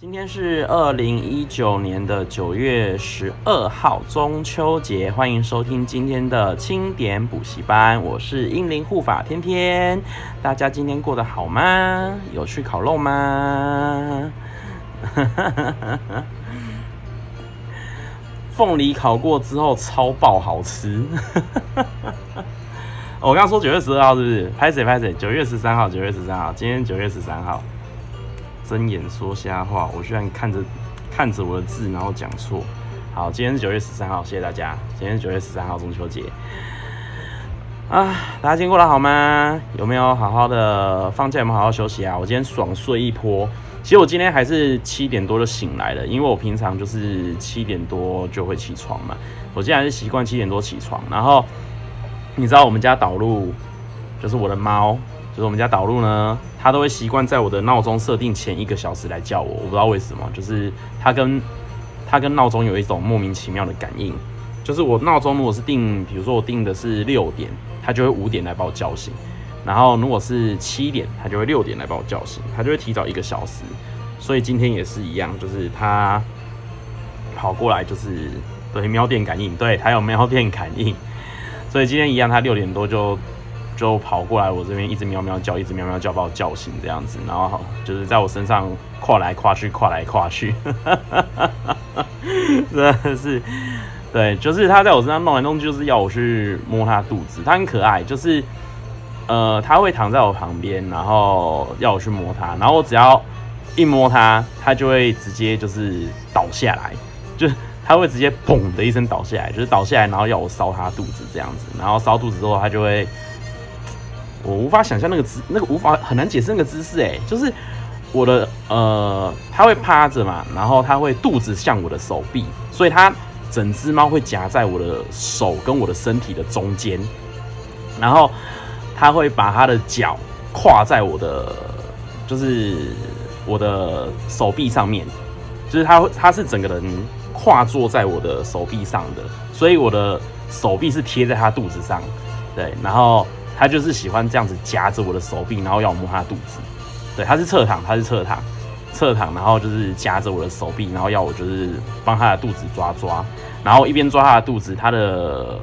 今天是二零一九年的九月十二号，中秋节，欢迎收听今天的清点补习班，我是英灵护法天天，大家今天过得好吗？有去烤肉吗？凤梨烤过之后超爆好吃，我刚刚说九月十二号是不是？拍谁拍谁？九月十三号，九月十三号，今天九月十三号。睁眼说瞎话，我居然看着看着我的字，然后讲错。好，今天是九月十三号，谢谢大家。今天是九月十三号，中秋节啊！大家今天过得好吗？有没有好好的放假？有没有好好休息啊？我今天爽睡一波。其实我今天还是七点多就醒来了，因为我平常就是七点多就会起床嘛。我现在还是习惯七点多起床。然后你知道我们家导入就是我的猫。就是我们家导入呢，他都会习惯在我的闹钟设定前一个小时来叫我，我不知道为什么，就是他跟他跟闹钟有一种莫名其妙的感应。就是我闹钟如果是定，比如说我定的是六点，他就会五点来把我叫醒；然后如果是七点，他就会六点来把我叫醒，他就会提早一个小时。所以今天也是一样，就是他跑过来，就是对喵电感应，对他有喵电感应，所以今天一样，他六点多就。就跑过来我这边，一直喵喵叫，一直喵喵叫，把我叫醒这样子，然后就是在我身上跨来跨去，跨来跨去，真的是，对，就是他在我身上弄来弄去，就是要我去摸他肚子，他很可爱，就是呃，他会躺在我旁边，然后要我去摸他，然后我只要一摸他，他就会直接就是倒下来，就是他会直接砰的一声倒下来，就是倒下来，然后要我搔他肚子这样子，然后搔肚子之后，他就会。我无法想象那个姿，那个无法很难解释那个姿势，哎，就是我的呃，它会趴着嘛，然后它会肚子向我的手臂，所以它整只猫会夹在我的手跟我的身体的中间，然后它会把它的脚跨在我的，就是我的手臂上面，就是它它是整个人跨坐在我的手臂上的，所以我的手臂是贴在它肚子上，对，然后。他就是喜欢这样子夹着我的手臂，然后要我摸他肚子。对，他是侧躺，他是侧躺，侧躺，然后就是夹着我的手臂，然后要我就是帮他的肚子抓抓，然后一边抓他的肚子，他的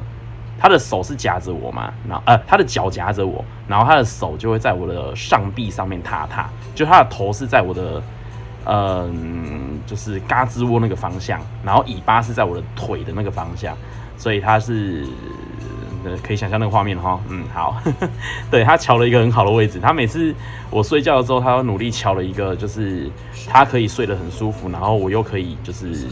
他的手是夹着我嘛，然后呃他的脚夹着我，然后他的手就会在我的上臂上面踏踏，就他的头是在我的嗯、就是胳肢窝那个方向，然后尾巴是在我的腿的那个方向，所以他是。可以想象那个画面哈，嗯，好，对，他乔了一个很好的位置。他每次我睡觉的时候，他都努力乔了一个，就是他可以睡得很舒服，然后我又可以就是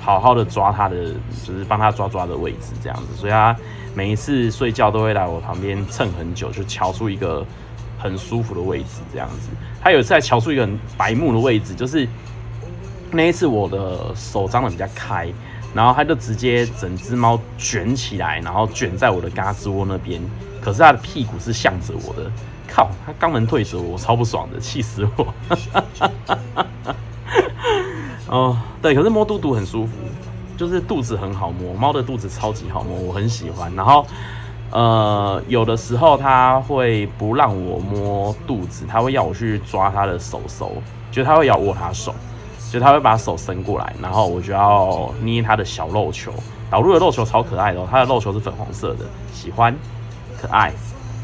好好的抓他的，就是帮他抓抓的位置这样子。所以他每一次睡觉都会来我旁边蹭很久，就乔出一个很舒服的位置这样子。他有一次还乔出一个很白目的位置，就是那一次我的手张得比较开。然后它就直接整只猫卷起来，然后卷在我的胳肢窝那边。可是它的屁股是向着我的，靠！它肛门退着我，超不爽的，气死我！哦，对，可是摸肚肚很舒服，就是肚子很好摸，猫的肚子超级好摸，我很喜欢。然后，呃，有的时候它会不让我摸肚子，它会要我去抓它的手手，就它会要握它手。就他会把手伸过来，然后我就要捏他的小肉球。导入的肉球超可爱的，他的肉球是粉红色的，喜欢，可爱。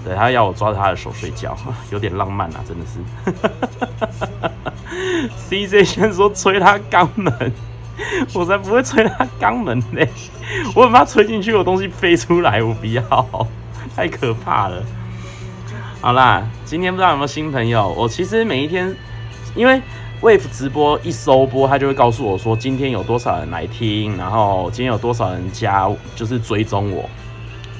对，他要我抓着他的手睡觉，有点浪漫啊，真的是。CJ 先说吹他肛门，我才不会吹他肛门呢，我很怕吹进去有东西飞出来，我不要，太可怕了。好啦，今天不知道有没有新朋友，我其实每一天，因为。Wave 直播一收播，他就会告诉我说今天有多少人来听，然后今天有多少人加，就是追踪我。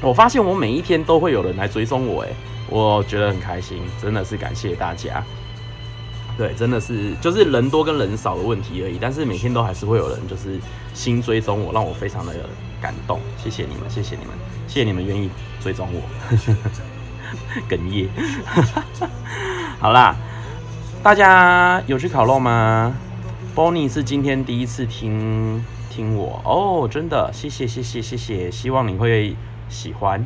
我发现我每一天都会有人来追踪我，诶，我觉得很开心，真的是感谢大家。对，真的是就是人多跟人少的问题而已，但是每天都还是会有人就是新追踪我，让我非常的感动。谢谢你们，谢谢你们，谢谢你们愿意追踪我。哽咽。好啦。大家有去烤肉吗？Bonnie 是今天第一次听听我哦，真的，谢谢谢谢谢谢，希望你会喜欢。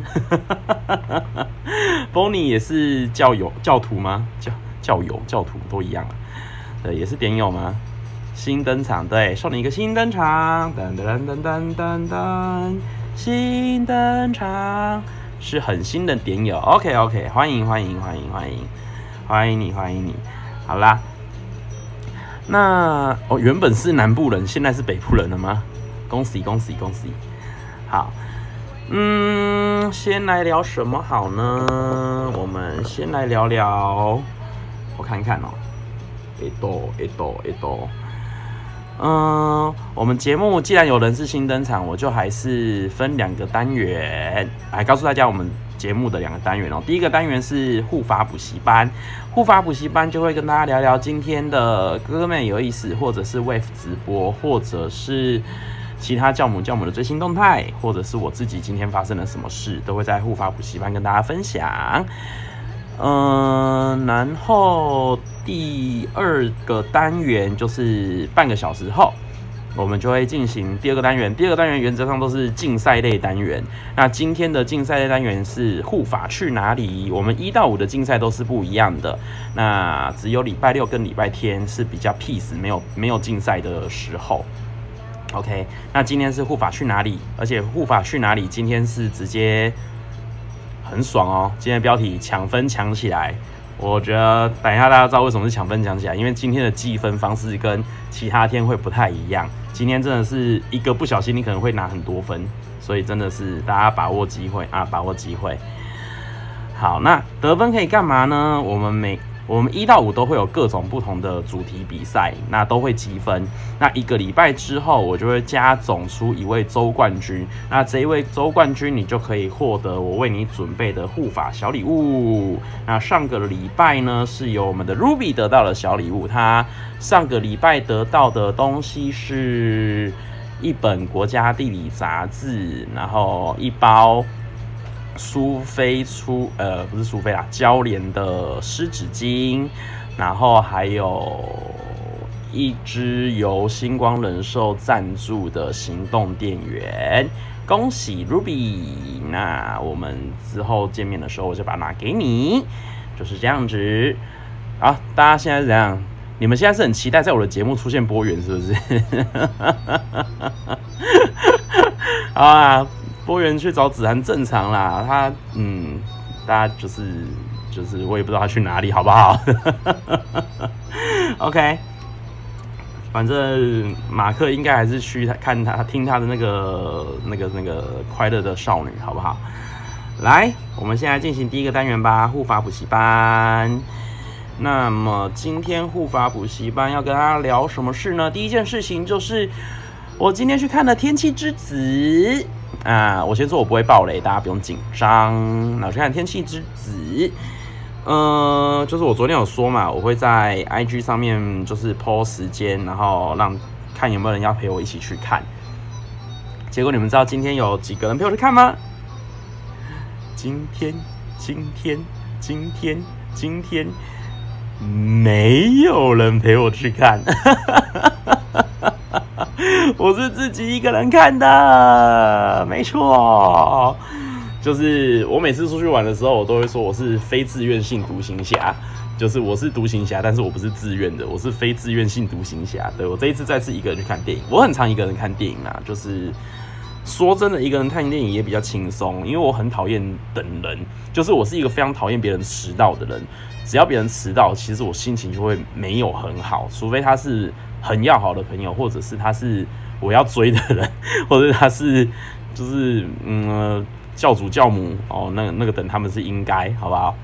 Bonnie 也是教友教徒吗？教教友教徒都一样，对，也是点友吗？新登场，对，送你一个新登场，噔噔噔噔噔噔，新登场是很新的点友，OK OK，欢迎欢迎欢迎欢迎欢迎你欢迎你，好啦，那哦原本是南部人，现在是北部人了吗？恭喜恭喜恭喜，好。嗯，先来聊什么好呢？我们先来聊聊，我看看哦，一朵一朵一朵。嗯，我们节目既然有人是新登场，我就还是分两个单元来告诉大家我们节目的两个单元哦。第一个单元是护法补习班，护法补习班就会跟大家聊聊今天的哥哥们有意思，或者是 Wave 直播，或者是。其他教母教母的最新动态，或者是我自己今天发生了什么事，都会在护法补习班跟大家分享。嗯，然后第二个单元就是半个小时后，我们就会进行第二个单元。第二个单元原则上都是竞赛类单元。那今天的竞赛类单元是护法去哪里？我们一到五的竞赛都是不一样的。那只有礼拜六跟礼拜天是比较 peace，没有没有竞赛的时候。OK，那今天是护法去哪里？而且护法去哪里？今天是直接很爽哦！今天的标题抢分抢起来，我觉得等一下大家知道为什么是抢分抢起来，因为今天的计分方式跟其他天会不太一样。今天真的是一个不小心，你可能会拿很多分，所以真的是大家把握机会啊，把握机会。好，那得分可以干嘛呢？我们每我们一到五都会有各种不同的主题比赛，那都会积分。那一个礼拜之后，我就会加总出一位周冠军。那这一位周冠军，你就可以获得我为你准备的护法小礼物。那上个礼拜呢，是由我们的 Ruby 得到了小礼物。他上个礼拜得到的东西是一本国家地理杂志，然后一包。苏菲出呃，不是苏菲啦，娇莲的湿纸巾，然后还有一支由星光人寿赞助的行动电源，恭喜 Ruby！那我们之后见面的时候，我就把它拿给你，就是这样子。好，大家现在是怎样？你们现在是很期待在我的节目出现波源，是不是？啊。波源去找子涵正常啦，他嗯，大家就是就是我也不知道他去哪里，好不好？OK，反正马克应该还是去看他听他的那个那个那个快乐的少女，好不好？来，我们现在进行第一个单元吧，护法补习班。那么今天护法补习班要跟大家聊什么事呢？第一件事情就是我今天去看了《天气之子》。啊，我先说，我不会爆雷，大家不用紧张。那我去看《天气之子》，嗯、就是我昨天有说嘛，我会在 IG 上面就是 po 时间，然后让看有没有人要陪我一起去看。结果你们知道今天有几个人陪我去看吗？今天，今天，今天，今天没有人陪我去看。我是自己一个人看的，没错，就是我每次出去玩的时候，我都会说我是非自愿性独行侠，就是我是独行侠，但是我不是自愿的，我是非自愿性独行侠。对，我这一次再次一个人去看电影，我很常一个人看电影啊，就是说真的，一个人看电影也比较轻松，因为我很讨厌等人，就是我是一个非常讨厌别人迟到的人，只要别人迟到，其实我心情就会没有很好，除非他是。很要好的朋友，或者是他是我要追的人，或者他是就是嗯教主教母哦，那那个等他们是应该，好不好？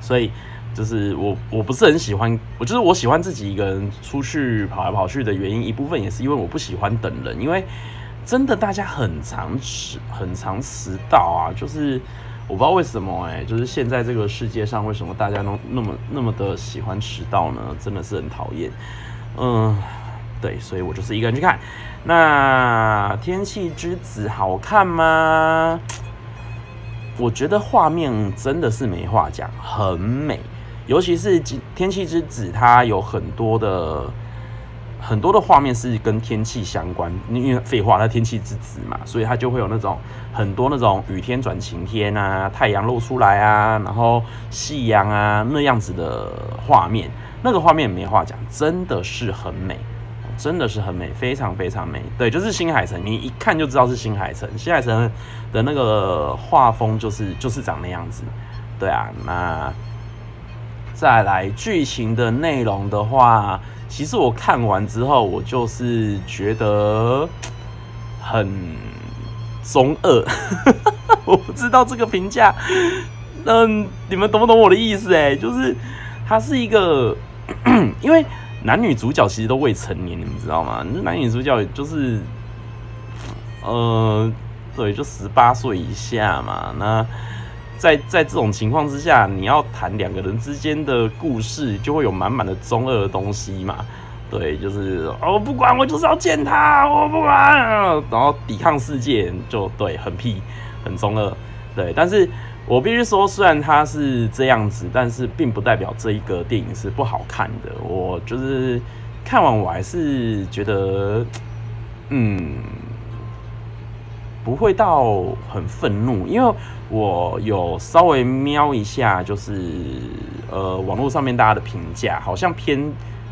所以就是我我不是很喜欢，我就是我喜欢自己一个人出去跑来跑去的原因，一部分也是因为我不喜欢等人，因为真的大家很常迟很常迟到啊，就是我不知道为什么哎、就是现在这个世界上为什么大家都那么那么的喜欢迟到呢？真的是很讨厌。嗯，对，所以我就是一个人去看。那《天气之子》好看吗？我觉得画面真的是没话讲，很美。尤其是《天气之子》，它有很多的很多的画面是跟天气相关。因为废话，它天气之子嘛，所以它就会有那种很多那种雨天转晴天啊，太阳露出来啊，然后夕阳啊那样子的画面。那个画面没话讲，真的是很美真的是很美，非常非常美。对，就是新海诚，你一看就知道是新海诚。新海诚的那个画风就是就是长那样子。对啊，那再来剧情的内容的话，其实我看完之后，我就是觉得很中二。我不知道这个评价，嗯，你们懂不懂我的意思？哎，就是它是一个，因为。男女主角其实都未成年，你们知道吗？男女主角就是，呃，对，就十八岁以下嘛。那在在这种情况之下，你要谈两个人之间的故事，就会有满满的中二的东西嘛。对，就是哦，不管我就是要见他，我不管，然后抵抗世界，就对，很屁，很中二。对，但是。我必须说，虽然他是这样子，但是并不代表这一个电影是不好看的。我就是看完，我还是觉得，嗯，不会到很愤怒，因为我有稍微瞄一下，就是呃，网络上面大家的评价，好像偏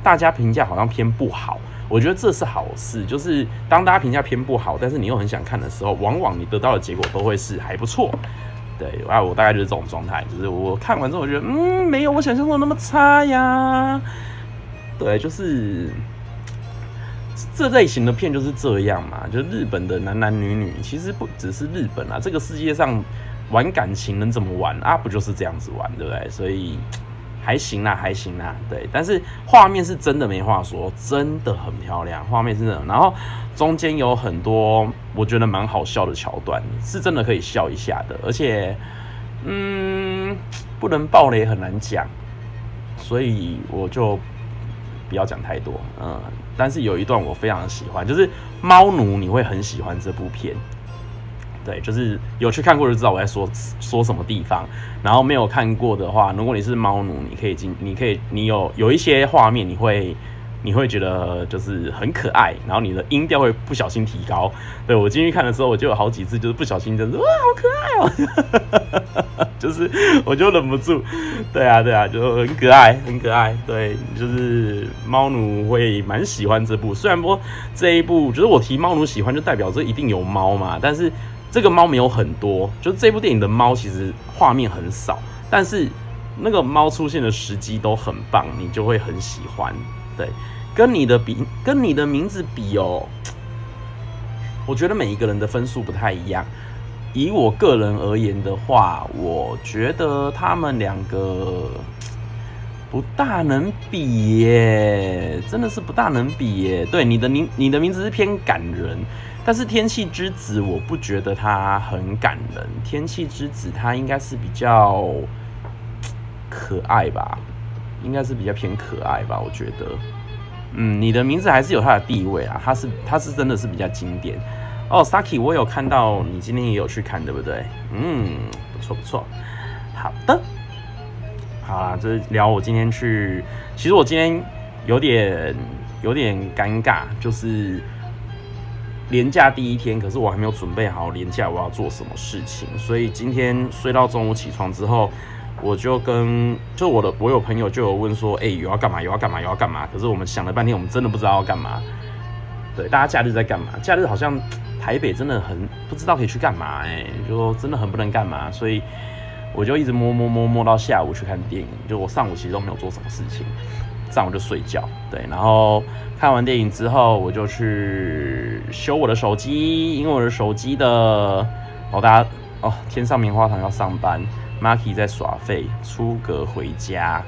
大家评价好像偏不好。我觉得这是好事，就是当大家评价偏不好，但是你又很想看的时候，往往你得到的结果都会是还不错。对，啊，我大概就是这种状态，就是我看完之后，我觉得，嗯，没有我想象中那么差呀。对，就是这类型的片就是这样嘛，就日本的男男女女，其实不只是日本啊，这个世界上玩感情能怎么玩啊？不就是这样子玩，对不对？所以。还行啦，还行啦，对，但是画面是真的没话说，真的很漂亮，画面是真的。然后中间有很多我觉得蛮好笑的桥段，是真的可以笑一下的。而且，嗯，不能爆雷很难讲，所以我就不要讲太多。嗯，但是有一段我非常喜欢，就是猫奴，你会很喜欢这部片。对，就是有去看过就知道我在说说什么地方。然后没有看过的话，如果你是猫奴，你可以进，你可以，你有有一些画面，你会你会觉得就是很可爱，然后你的音调会不小心提高。对，我进去看的时候，我就有好几次就是不小心就是哇，好可爱哦，就是我就忍不住。对啊，对啊，就很可爱，很可爱。对，就是猫奴会蛮喜欢这部。虽然说这一部就是我提猫奴喜欢，就代表这一定有猫嘛，但是。这个猫没有很多，就是这部电影的猫其实画面很少，但是那个猫出现的时机都很棒，你就会很喜欢。对，跟你的比，跟你的名字比哦，我觉得每一个人的分数不太一样。以我个人而言的话，我觉得他们两个不大能比耶，真的是不大能比耶。对，你的名，你的名字是偏感人。但是天气之子，我不觉得他很感人。天气之子，他应该是比较可爱吧，应该是比较偏可爱吧，我觉得。嗯，你的名字还是有它的地位啊，它是它是真的是比较经典。哦，Saki，我有看到你今天也有去看，对不对？嗯，不错不错。好的，好啦，这聊我今天去，其实我今天有点有点尴尬，就是。连假第一天，可是我还没有准备好连假我要做什么事情，所以今天睡到中午起床之后，我就跟就我的我有朋友就有问说，哎、欸，有要干嘛？有要干嘛？有要干嘛？可是我们想了半天，我们真的不知道要干嘛。对，大家假日在干嘛？假日好像台北真的很不知道可以去干嘛、欸，哎，就真的很不能干嘛，所以我就一直摸摸摸摸到下午去看电影。就我上午其实都没有做什么事情。上午就睡觉，对，然后看完电影之后，我就去修我的手机，因为我的手机的哦，大家哦，天上棉花糖要上班，Marky 在耍废，出阁回家，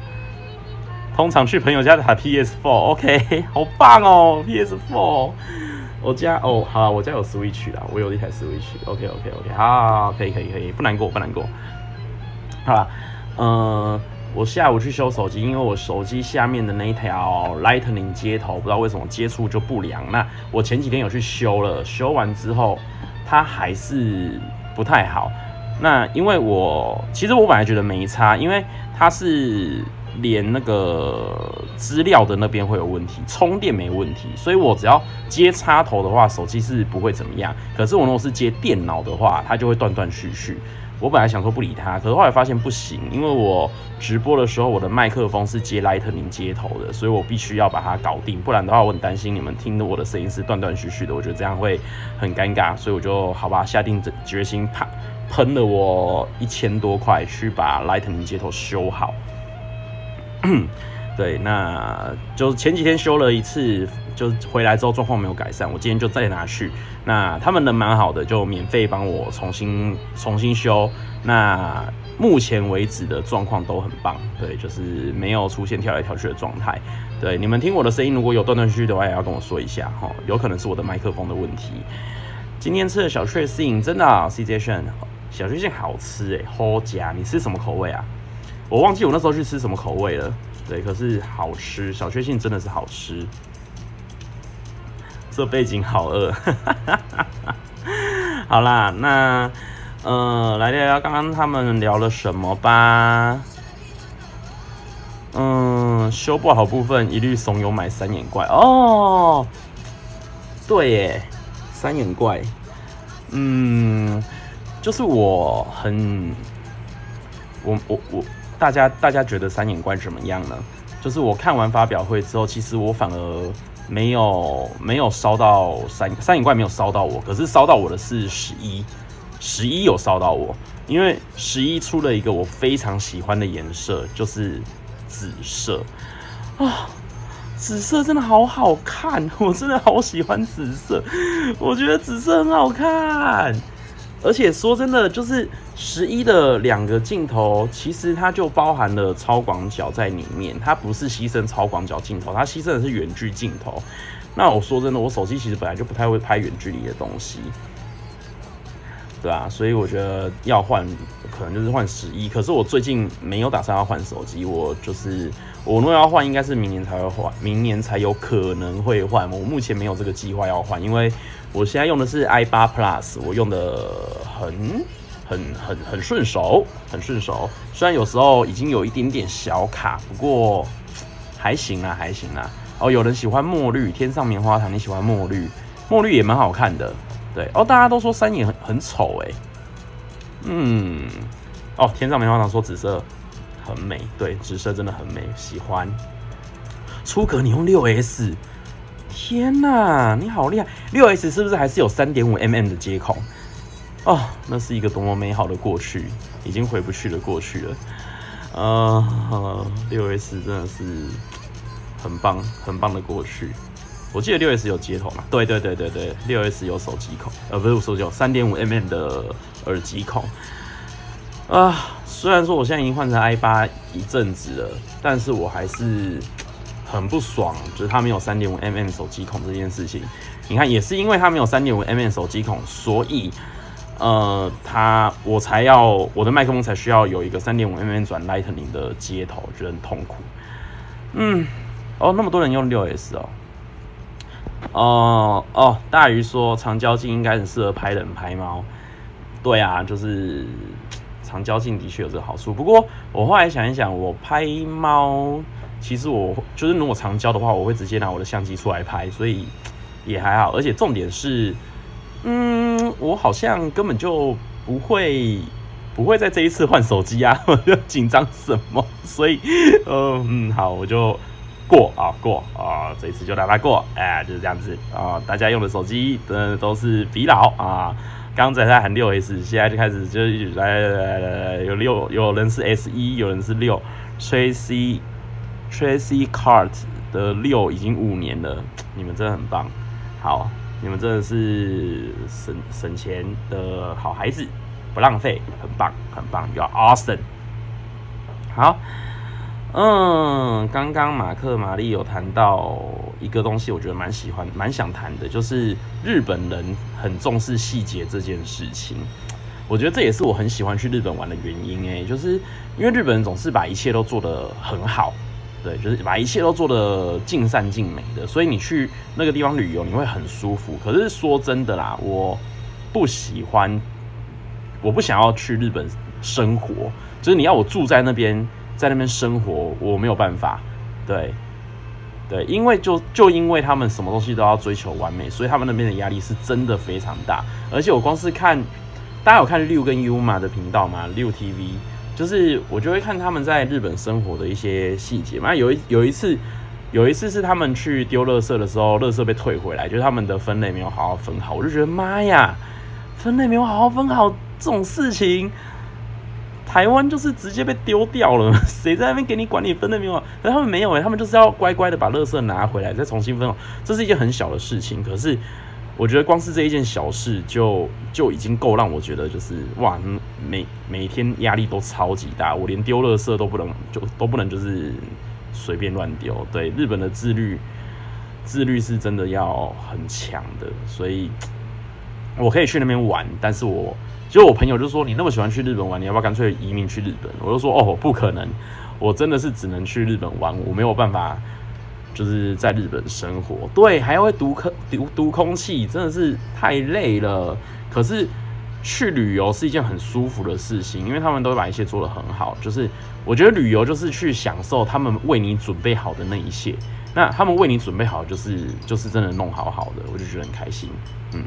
通常去朋友家打 PS4，OK，好棒哦，PS4，我家哦，好，我家有 Switch 啦，我有一台 Switch，OK，OK，OK，、好，可以，可以，可以，不难过，不难过，好了，嗯、呃。我下午去修手机，因为我手机下面的那一条 Lightning 接头，不知道为什么接触就不良。那我前几天有去修了，修完之后它还是不太好。那因为我其实我本来觉得没差，因为它是连那个资料的那边会有问题，充电没问题，所以我只要接插头的话，手机是不会怎么样。可是我如果是接电脑的话，它就会断断续续。我本来想说不理他，可是后来发现不行，因为我直播的时候我的麦克风是接 Lightning 接头的，所以我必须要把它搞定，不然的话我很担心你们听的我的声音是断断续续的，我觉得这样会很尴尬，所以我就好吧，下定决心，啪，喷了我一千多块去把 Lightning 接头修好。对，那就前几天修了一次，就回来之后状况没有改善，我今天就再拿去。那他们人蛮好的，就免费帮我重新重新修。那目前为止的状况都很棒，对，就是没有出现跳来跳去的状态。对，你们听我的声音如果有断断续续的话，也要跟我说一下哈，有可能是我的麦克风的问题。今天吃的小确幸真的啊，CJ 炫小确幸好吃哎，好佳，你吃什么口味啊？我忘记我那时候去吃什么口味了。对，可是好吃，小确幸真的是好吃。这背景好饿，好啦，那呃，来聊聊刚刚他们聊了什么吧。嗯，修不好部分一律怂恿买三眼怪哦。对耶，三眼怪，嗯，就是我很，我我我。大家大家觉得三眼怪怎么样呢？就是我看完发表会之后，其实我反而没有没有烧到三三眼怪没有烧到我，可是烧到我的是十一，十一有烧到我，因为十一出了一个我非常喜欢的颜色，就是紫色啊，紫色真的好好看，我真的好喜欢紫色，我觉得紫色很好看。而且说真的，就是十一的两个镜头，其实它就包含了超广角在里面，它不是牺牲超广角镜头，它牺牲的是远距镜头。那我说真的，我手机其实本来就不太会拍远距离的东西，对啊，所以我觉得要换，可能就是换十一。可是我最近没有打算要换手机，我就是我如果要换，应该是明年才会换，明年才有可能会换。我目前没有这个计划要换，因为。我现在用的是 i 八 Plus，我用的很很很很顺手，很顺手。虽然有时候已经有一点点小卡，不过还行啦，还行啦。哦，有人喜欢墨绿，天上棉花糖，你喜欢墨绿？墨绿也蛮好看的，对。哦，大家都说三眼很很丑哎，嗯，哦，天上棉花糖说紫色很美，对，紫色真的很美，喜欢。出格，你用六 S。天呐，你好厉害！六 S 是不是还是有三点五 mm 的接口？哦，那是一个多么美好的过去，已经回不去的过去了。呃，六 S 真的是很棒很棒的过去。我记得六 S 有接头嘛？对对对对对，六 S 有手机孔，呃，不是手机孔，三点五 mm 的耳机孔。啊，虽然说我现在已经换成 i 八一阵子了，但是我还是。很不爽，就是它没有三点五 mm 手机孔这件事情。你看，也是因为它没有三点五 mm 手机孔，所以呃，它我才要我的麦克风才需要有一个三点五 mm 转 Lightning 的接头，觉得很痛苦。嗯，哦，那么多人用六 S 哦。哦哦，大鱼说长焦镜应该很适合拍人拍猫。对啊，就是长焦镜的确有这个好处。不过我后来想一想，我拍猫。其实我就是如果长焦的话，我会直接拿我的相机出来拍，所以也还好。而且重点是，嗯，我好像根本就不会不会在这一次换手机啊，我 就紧张什么？所以，嗯，好，我就过啊过啊，这一次就让它过，哎，就是这样子啊。大家用的手机的都是比老啊，刚才在喊六 S，现在就开始就来来来来，有六，有人是 S 一，有人是六，吹 C。Tracy Cart 的六已经五年了，你们真的很棒，好，你们真的是省省钱的好孩子，不浪费，很棒，很棒，You are awesome。好，嗯，刚刚马克玛丽有谈到一个东西，我觉得蛮喜欢，蛮想谈的，就是日本人很重视细节这件事情。我觉得这也是我很喜欢去日本玩的原因，诶，就是因为日本人总是把一切都做得很好。对，就是把一切都做得尽善尽美的，所以你去那个地方旅游，你会很舒服。可是说真的啦，我不喜欢，我不想要去日本生活。就是你要我住在那边，在那边生活，我没有办法。对，对，因为就就因为他们什么东西都要追求完美，所以他们那边的压力是真的非常大。而且我光是看大家有看六跟 Uma 的频道吗？六 TV，就是我就会看他们在日本生活的一些细节嘛。有一有一次，有一次是他们去丢垃圾的时候，垃圾被退回来，就是他们的分类没有好好分好，我就觉得妈呀，分类没有好好分好这种事情。台湾就是直接被丢掉了，谁在那边给你管理分类没有？可他们没有哎，他们就是要乖乖的把垃圾拿回来，再重新分好。这是一件很小的事情，可是我觉得光是这一件小事就就已经够让我觉得就是哇，每每天压力都超级大，我连丢垃圾都不能就都不能就是随便乱丢。对，日本的自律自律是真的要很强的，所以我可以去那边玩，但是我。就我朋友就说，你那么喜欢去日本玩，你要不要干脆移民去日本？我就说哦，不可能，我真的是只能去日本玩，我没有办法就是在日本生活。对，还会读空读读空气，真的是太累了。可是去旅游是一件很舒服的事情，因为他们都会把一切做得很好。就是我觉得旅游就是去享受他们为你准备好的那一切。那他们为你准备好，就是就是真的弄好好的，我就觉得很开心。嗯。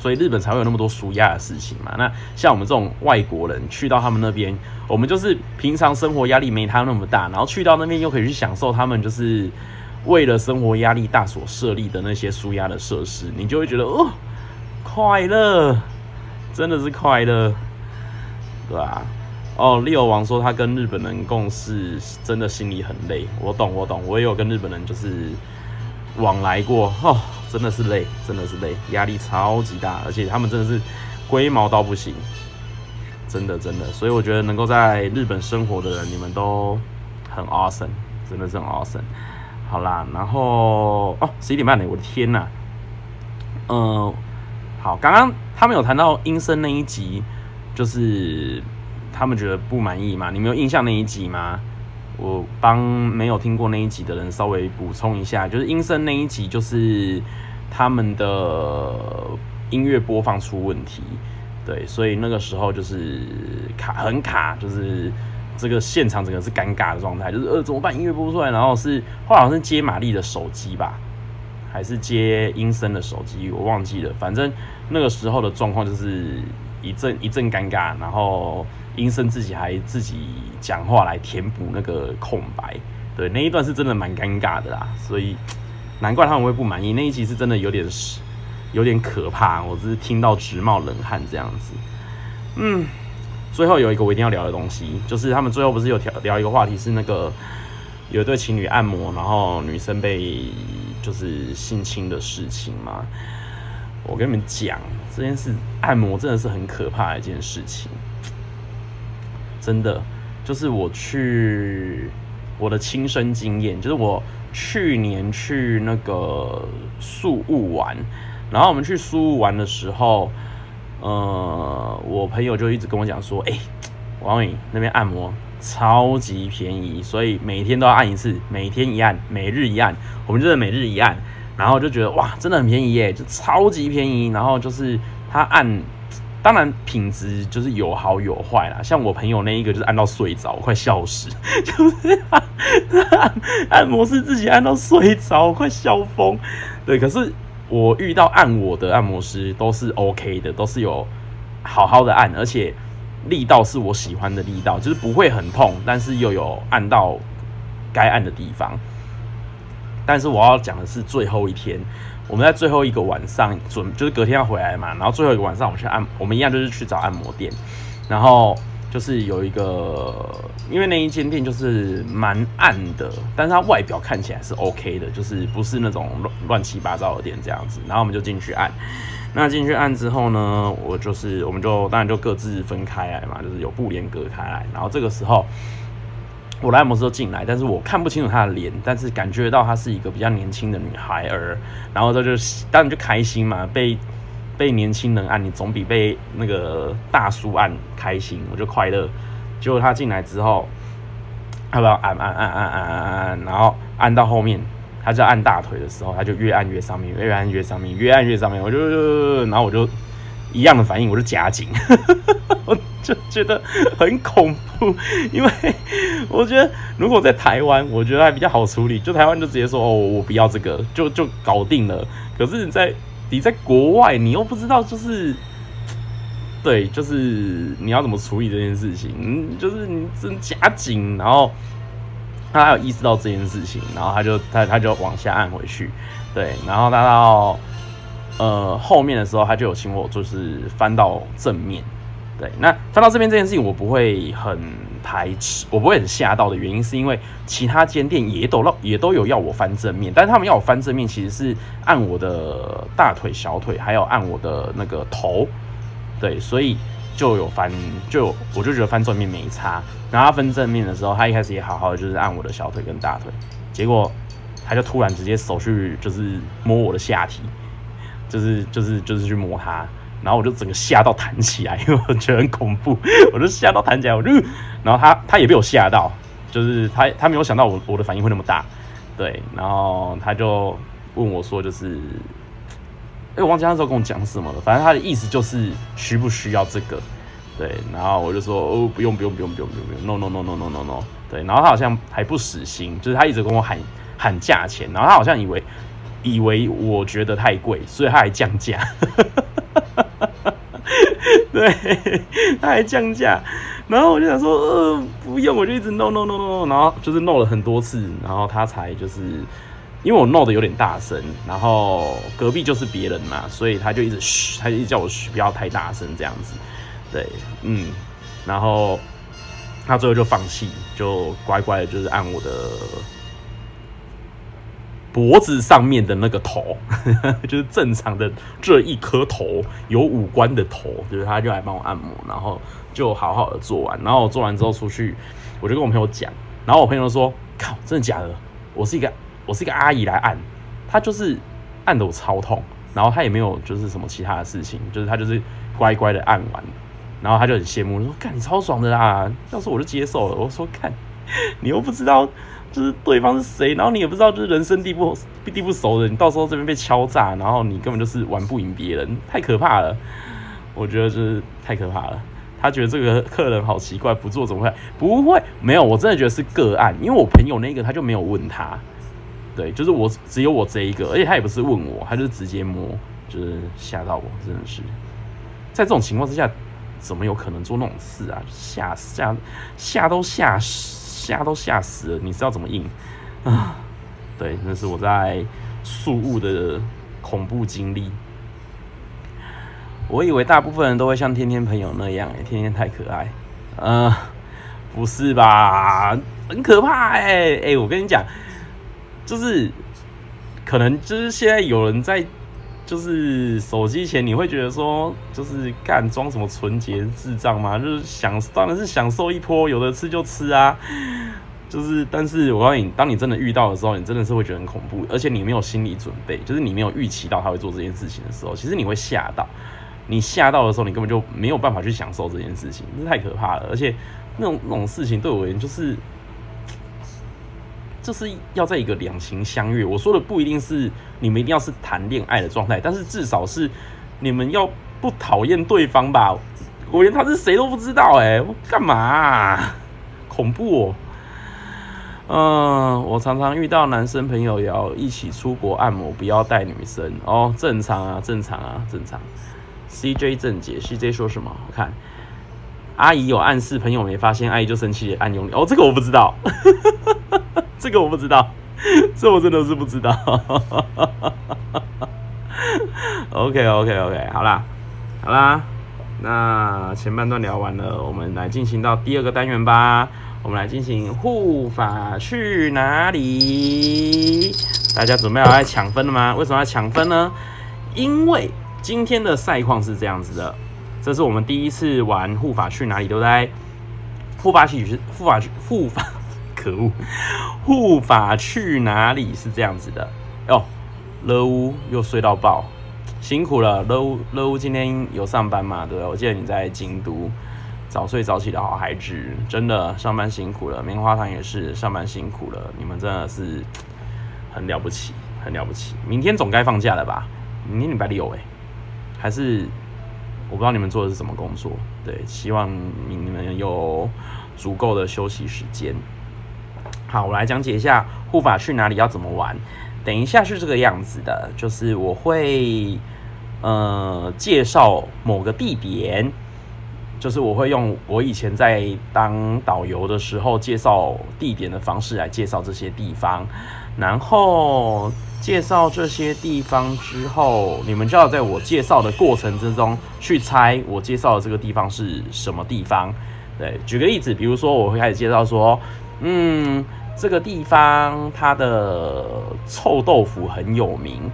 所以日本才会有那么多舒压的事情嘛。那像我们这种外国人去到他们那边，我们就是平常生活压力没他那么大，然后去到那边又可以去享受他们就是为了生活压力大所设立的那些舒压的设施，你就会觉得哦，快乐，真的是快乐，对吧？哦，利友王说他跟日本人共事，真的心里很累。我懂，我懂，我也有跟日本人就是往来过哦。真的是累，真的是累，压力超级大，而且他们真的是龟毛到不行，真的真的，所以我觉得能够在日本生活的人，你们都很 awesome，真的是很 awesome。好啦，然后哦，十一点半呢，我的天呐，嗯，好，刚刚他们有谈到阴森那一集，就是他们觉得不满意嘛？你们有印象那一集吗？我帮没有听过那一集的人稍微补充一下，就是阴森那一集，就是他们的音乐播放出问题，对，所以那个时候就是卡很卡，就是这个现场整个是尴尬的状态，就是呃怎么办？音乐播不出来，然后是后来好像是接玛丽的手机吧，还是接阴森的手机，我忘记了，反正那个时候的状况就是一阵一阵尴尬，然后。阴森自己还自己讲话来填补那个空白，对，那一段是真的蛮尴尬的啦，所以难怪他们会不满意。那一集是真的有点有点可怕，我只是听到直冒冷汗这样子。嗯，最后有一个我一定要聊的东西，就是他们最后不是有聊聊一个话题，是那个有一对情侣按摩，然后女生被就是性侵的事情嘛。我跟你们讲，这件事按摩真的是很可怕的一件事情。真的，就是我去我的亲身经验，就是我去年去那个宿雾玩，然后我们去宿雾玩的时候，呃，我朋友就一直跟我讲说，哎、王伟那边按摩超级便宜，所以每天都要按一次，每天一按，每日一按，我们就是每日一按，然后就觉得哇，真的很便宜耶，就超级便宜，然后就是他按。当然，品质就是有好有坏啦。像我朋友那一个，就是按到睡着，我快笑死。就是按摩师自己按到睡着，我快笑疯。对，可是我遇到按我的按摩师都是 OK 的，都是有好好的按，而且力道是我喜欢的力道，就是不会很痛，但是又有按到该按的地方。但是我要讲的是最后一天。我们在最后一个晚上准就是隔天要回来嘛，然后最后一个晚上我们去按，我们一样就是去找按摩店，然后就是有一个，因为那一间店就是蛮暗的，但是它外表看起来是 OK 的，就是不是那种乱乱七八糟的店这样子，然后我们就进去按，那进去按之后呢，我就是我们就当然就各自分开来嘛，就是有布帘隔开来，然后这个时候。我的按摩师都进来，但是我看不清楚她的脸，但是感觉到她是一个比较年轻的女孩儿，然后她就当然就开心嘛，被被年轻人按，你总比被那个大叔按开心，我就快乐。结果她进来之后，要不要按按按按按按按，然后按到后面，她就按大腿的时候，她就越按越上面，越按越上面，越按越上面，我就，然后我就一样的反应，我就夹紧。我就觉得很恐怖，因为我觉得如果在台湾，我觉得还比较好处理。就台湾就直接说哦，我不要这个，就就搞定了。可是你在你在国外，你又不知道，就是对，就是你要怎么处理这件事情，就是你真夹紧，然后他有意识到这件事情，然后他就他他就往下按回去，对，然后他到呃后面的时候，他就有请我就是翻到正面。对，那翻到这边这件事情，我不会很排斥，我不会很吓到的原因，是因为其他间店也都也都有要我翻正面，但是他们要我翻正面，其实是按我的大腿、小腿，还有按我的那个头，对，所以就有翻，就我就觉得翻正面没差。然后他分正面的时候，他一开始也好好的，就是按我的小腿跟大腿，结果他就突然直接手去就是摸我的下体，就是就是就是去摸他。然后我就整个吓到弹起来，因为我觉得很恐怖，我就吓到弹起来，我就，然后他他也被我吓到，就是他他没有想到我我的反应会那么大，对，然后他就问我说，就是，哎，我忘记他那时候跟我讲什么了，反正他的意思就是需不需要这个，对，然后我就说哦，不用不用不用不用不用不用，no no no no no no no，对，然后他好像还不死心，就是他一直跟我喊喊价钱，然后他好像以为以为我觉得太贵，所以他还降价。对，他还降价，然后我就想说，呃，不用，我就一直 no no no no，然后就是 no 了很多次，然后他才就是，因为我 no 的有点大声，然后隔壁就是别人嘛，所以他就一直嘘，他就一直叫我嘘，不要太大声这样子，对，嗯，然后他最后就放弃，就乖乖的，就是按我的。脖子上面的那个头，就是正常的这一颗头，有五官的头，就是他就来帮我按摩，然后就好好的做完，然后我做完之后出去，我就跟我朋友讲，然后我朋友说：“靠，真的假的？我是一个我是一个阿姨来按，她就是按得我超痛，然后她也没有就是什么其他的事情，就是她就是乖乖的按完，然后他就很羡慕，说：看你超爽的啦，要是我就接受了。我说：看你又不知道。”就是对方是谁，然后你也不知道，就是人生地不地不熟的，你到时候这边被敲诈，然后你根本就是玩不赢别人，太可怕了。我觉得就是太可怕了。他觉得这个客人好奇怪，不做怎么会？不会，没有，我真的觉得是个案，因为我朋友那个他就没有问他，对，就是我只有我这一个，而且他也不是问我，他就直接摸，就是吓到我，真的是。在这种情况之下，怎么有可能做那种事啊？吓死吓吓都吓死。吓都吓死了，你知道怎么硬啊？对，那是我在宿雾的恐怖经历。我以为大部分人都会像天天朋友那样，哎，天天太可爱。啊、呃，不是吧？很可怕哎、欸、哎、我跟你讲，就是可能就是现在有人在就是手机前，你会觉得说，就是干装什么纯洁智障吗？就是享当然是享受一波，有的吃就吃啊。就是，但是我告诉你，当你真的遇到的时候，你真的是会觉得很恐怖，而且你没有心理准备，就是你没有预期到他会做这件事情的时候，其实你会吓到。你吓到的时候，你根本就没有办法去享受这件事情，这太可怕了。而且那种那种事情对我而言，就是这是要在一个两情相悦。我说的不一定是你们一定要是谈恋爱的状态，但是至少是你们要不讨厌对方吧。我连他是谁都不知道，哎，我干嘛啊？恐怖哦！嗯，我常常遇到男生朋友也要一起出国按摩，不要带女生哦，正常啊，正常啊，正常。CJ 正解，CJ 说什么？我看阿姨有暗示，朋友没发现，阿姨就生气按用力。哦，这个我不知道，这个我不知道，这我真的是不知道。OK OK OK，好啦，好啦，那前半段聊完了，我们来进行到第二个单元吧。我们来进行护法去哪里？大家准备好来抢分了吗？为什么要抢分呢？因为今天的赛况是这样子的，这是我们第一次玩护法去哪里，对不对？护法去是护法护法，可恶！护法去哪里是这样子的哟？乐屋又睡到爆，辛苦了。乐乌乐屋今天有上班嘛？对不对？我记得你在京都。早睡早起的好孩子，真的上班辛苦了。棉花糖也是上班辛苦了，你们真的是很了不起，很了不起。明天总该放假了吧？明天礼拜六哎，还是我不知道你们做的是什么工作。对，希望你们有足够的休息时间。好，我来讲解一下护法去哪里要怎么玩。等一下是这个样子的，就是我会呃介绍某个地点。就是我会用我以前在当导游的时候介绍地点的方式来介绍这些地方，然后介绍这些地方之后，你们就要在我介绍的过程之中去猜我介绍的这个地方是什么地方。对，举个例子，比如说我会开始介绍说，嗯，这个地方它的臭豆腐很有名，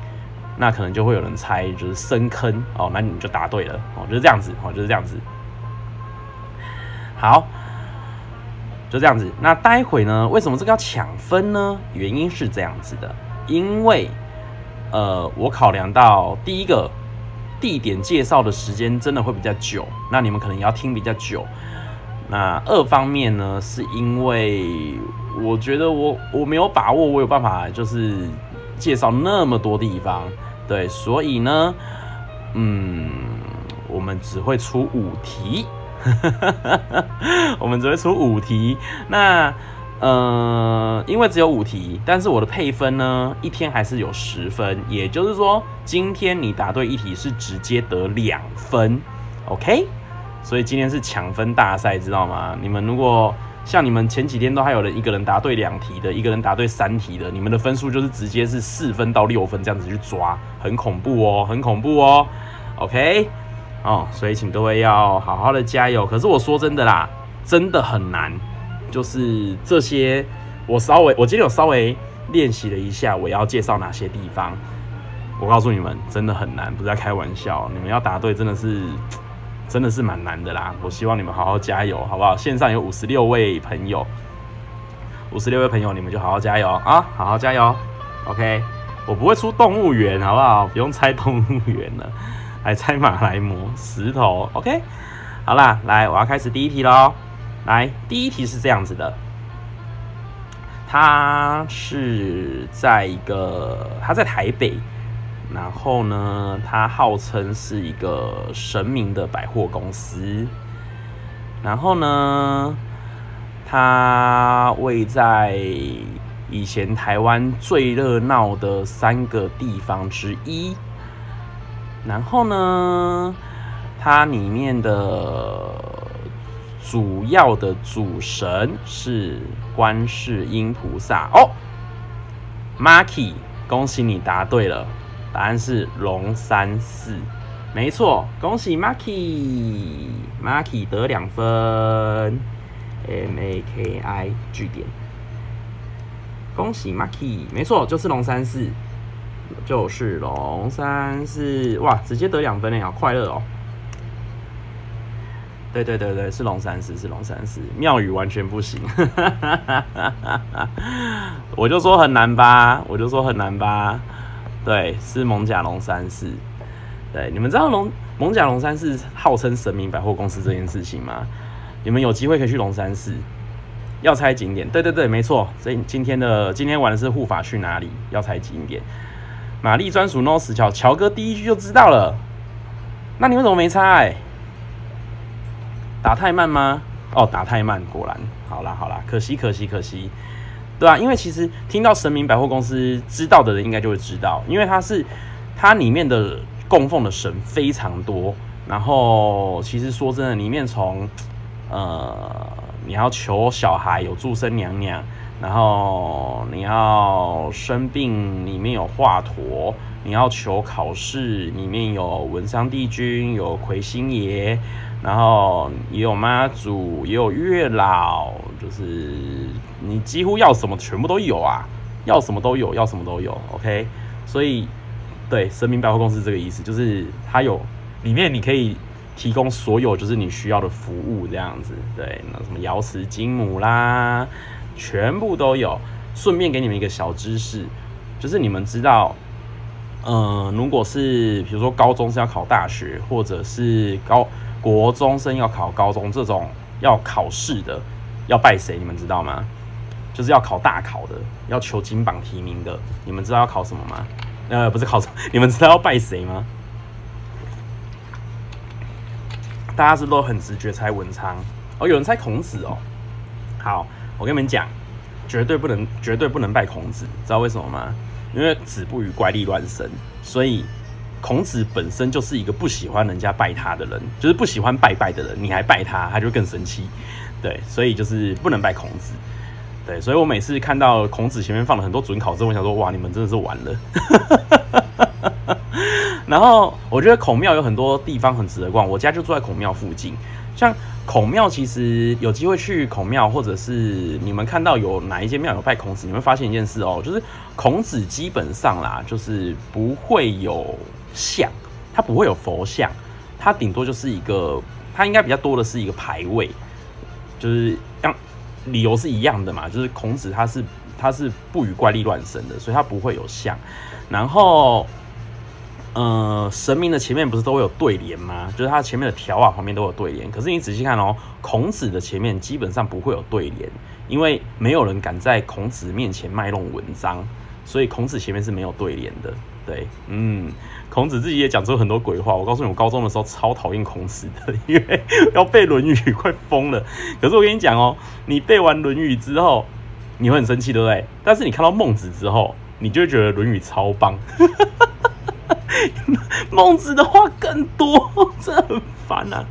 那可能就会有人猜就是深坑哦，那你就答对了哦，就是这样子哦，就是这样子。好，就这样子。那待会呢？为什么这个要抢分呢？原因是这样子的，因为呃，我考量到第一个地点介绍的时间真的会比较久，那你们可能也要听比较久。那二方面呢，是因为我觉得我我没有把握，我有办法就是介绍那么多地方，对，所以呢，嗯，我们只会出五题。我们只会出五题，那呃，因为只有五题，但是我的配分呢，一天还是有十分，也就是说，今天你答对一题是直接得两分，OK？所以今天是抢分大赛，知道吗？你们如果像你们前几天都还有人一个人答对两题的，一个人答对三题的，你们的分数就是直接是四分到六分这样子去抓，很恐怖哦，很恐怖哦，OK？哦，所以请各位要好好的加油。可是我说真的啦，真的很难。就是这些，我稍微，我今天有稍微练习了一下，我要介绍哪些地方。我告诉你们，真的很难，不是在开玩笑。你们要答对，真的是，真的是蛮难的啦。我希望你们好好加油，好不好？线上有五十六位朋友，五十六位朋友，你们就好好加油啊，好好加油。OK，我不会出动物园，好不好？不用猜动物园了。来猜马来貘石头，OK，好啦，来，我要开始第一题喽。来，第一题是这样子的，它是在一个，它在台北，然后呢，它号称是一个神明的百货公司，然后呢，它位在以前台湾最热闹的三个地方之一。然后呢，它里面的主要的主神是观世音菩萨哦。Marky，恭喜你答对了，答案是龙山寺，没错，恭喜 Marky，Marky 得两分，M A K I 据点，恭喜 Marky，没错，就是龙山寺。就是龙山寺哇，直接得两分嘞，好快乐哦！对对对对，是龙山寺，是龙山寺，妙宇完全不行，我就说很难吧，我就说很难吧。对，是艋舺龙山寺。对，你们知道龙艋舺龙山寺号称神明百货公司这件事情吗？你们有机会可以去龙山寺。要猜景点，对对对，没错。所以今天的今天玩的是护法去哪里？要猜景点。玛丽专属 no 死桥，乔哥第一句就知道了。那你为什么没猜？打太慢吗？哦，打太慢，果然。好啦好啦，可惜可惜可惜。对啊，因为其实听到神明百货公司，知道的人应该就会知道，因为它是它里面的供奉的神非常多。然后其实说真的，里面从呃你要求小孩有助生娘娘。然后你要生病，里面有华佗；你要求考试，里面有文昌帝君，有魁星爷，然后也有妈祖，也有月老，就是你几乎要什么全部都有啊，要什么都有，要什么都有。OK，所以对神明百货公司这个意思，就是它有里面你可以提供所有就是你需要的服务这样子。对，那什么瑶池金母啦。全部都有。顺便给你们一个小知识，就是你们知道，嗯、如果是比如说高中是要考大学，或者是高国中生要考高中这种要考试的，要拜谁？你们知道吗？就是要考大考的，要求金榜题名的。你们知道要考什么吗？呃，不是考什么，你们知道要拜谁吗？大家是不是都很直觉猜文昌？哦，有人猜孔子哦。好。我跟你们讲，绝对不能，绝对不能拜孔子，知道为什么吗？因为子不语怪力乱神，所以孔子本身就是一个不喜欢人家拜他的人，就是不喜欢拜拜的人，你还拜他，他就更生气。对，所以就是不能拜孔子。对，所以我每次看到孔子前面放了很多准考证，我想说，哇，你们真的是完了。然后我觉得孔庙有很多地方很值得逛，我家就住在孔庙附近。像孔庙，其实有机会去孔庙，或者是你们看到有哪一间庙有拜孔子，你会发现一件事哦，就是孔子基本上啦，就是不会有像，它不会有佛像，它顶多就是一个，它应该比较多的是一个牌位，就是让理由是一样的嘛，就是孔子他是他是不与怪力乱神的，所以他不会有像，然后。呃，神明的前面不是都会有对联吗？就是他前面的条啊，旁边都有对联。可是你仔细看哦，孔子的前面基本上不会有对联，因为没有人敢在孔子面前卖弄文章，所以孔子前面是没有对联的。对，嗯，孔子自己也讲出很多鬼话。我告诉你，我高中的时候超讨厌孔子的，因为要背《论语》快疯了。可是我跟你讲哦，你背完《论语》之后，你会很生气，对不对？但是你看到孟子之后，你就会觉得《论语》超棒。孟子的话更多，这很烦啊！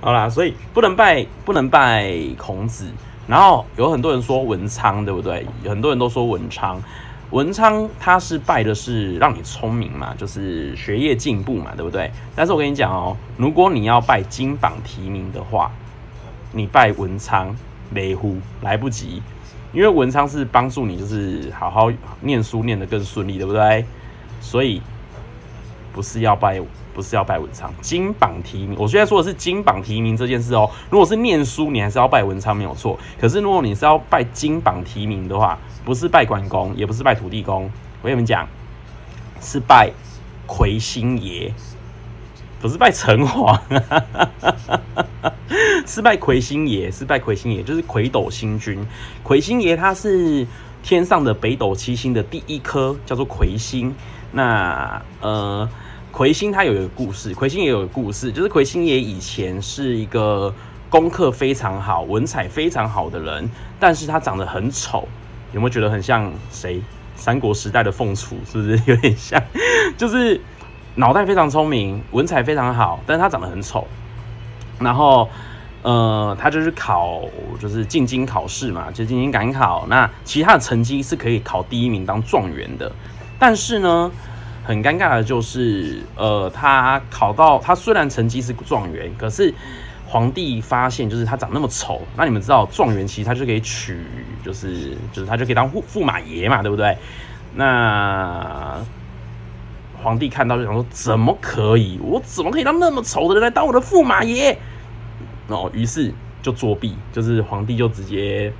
好啦，所以不能拜，不能拜孔子。然后有很多人说文昌，对不对？很多人都说文昌，文昌他是拜的是让你聪明嘛，就是学业进步嘛，对不对？但是我跟你讲哦，如果你要拜金榜题名的话，你拜文昌，没乎来不及，因为文昌是帮助你，就是好好念书念得更顺利，对不对？所以。不是要拜，不是要拜文昌，金榜题名。我现在说的是金榜题名这件事哦。如果是念书，你还是要拜文昌，没有错。可是如果你是要拜金榜题名的话，不是拜关公，也不是拜土地公，我跟你们讲，是拜魁星爷，不是拜城隍，是拜魁星爷，是拜魁星爷，就是魁斗星君。魁星爷他是天上的北斗七星的第一颗，叫做魁星。那呃。魁星他有一个故事，魁星也有一个故事，就是魁星爷以前是一个功课非常好、文采非常好的人，但是他长得很丑，有没有觉得很像谁？三国时代的凤雏是不是 有点像？就是脑袋非常聪明，文采非常好，但是他长得很丑。然后呃，他就是考，就是进京考试嘛，就进京赶考。那其他的成绩是可以考第一名当状元的，但是呢。很尴尬的就是，呃，他考到他虽然成绩是状元，可是皇帝发现就是他长那么丑。那你们知道状元其实他就可以娶，就是就是他就可以当驸驸马爷嘛，对不对？那皇帝看到就想说，怎么可以？我怎么可以让那么丑的人来当我的驸马爷？哦，于是就作弊，就是皇帝就直接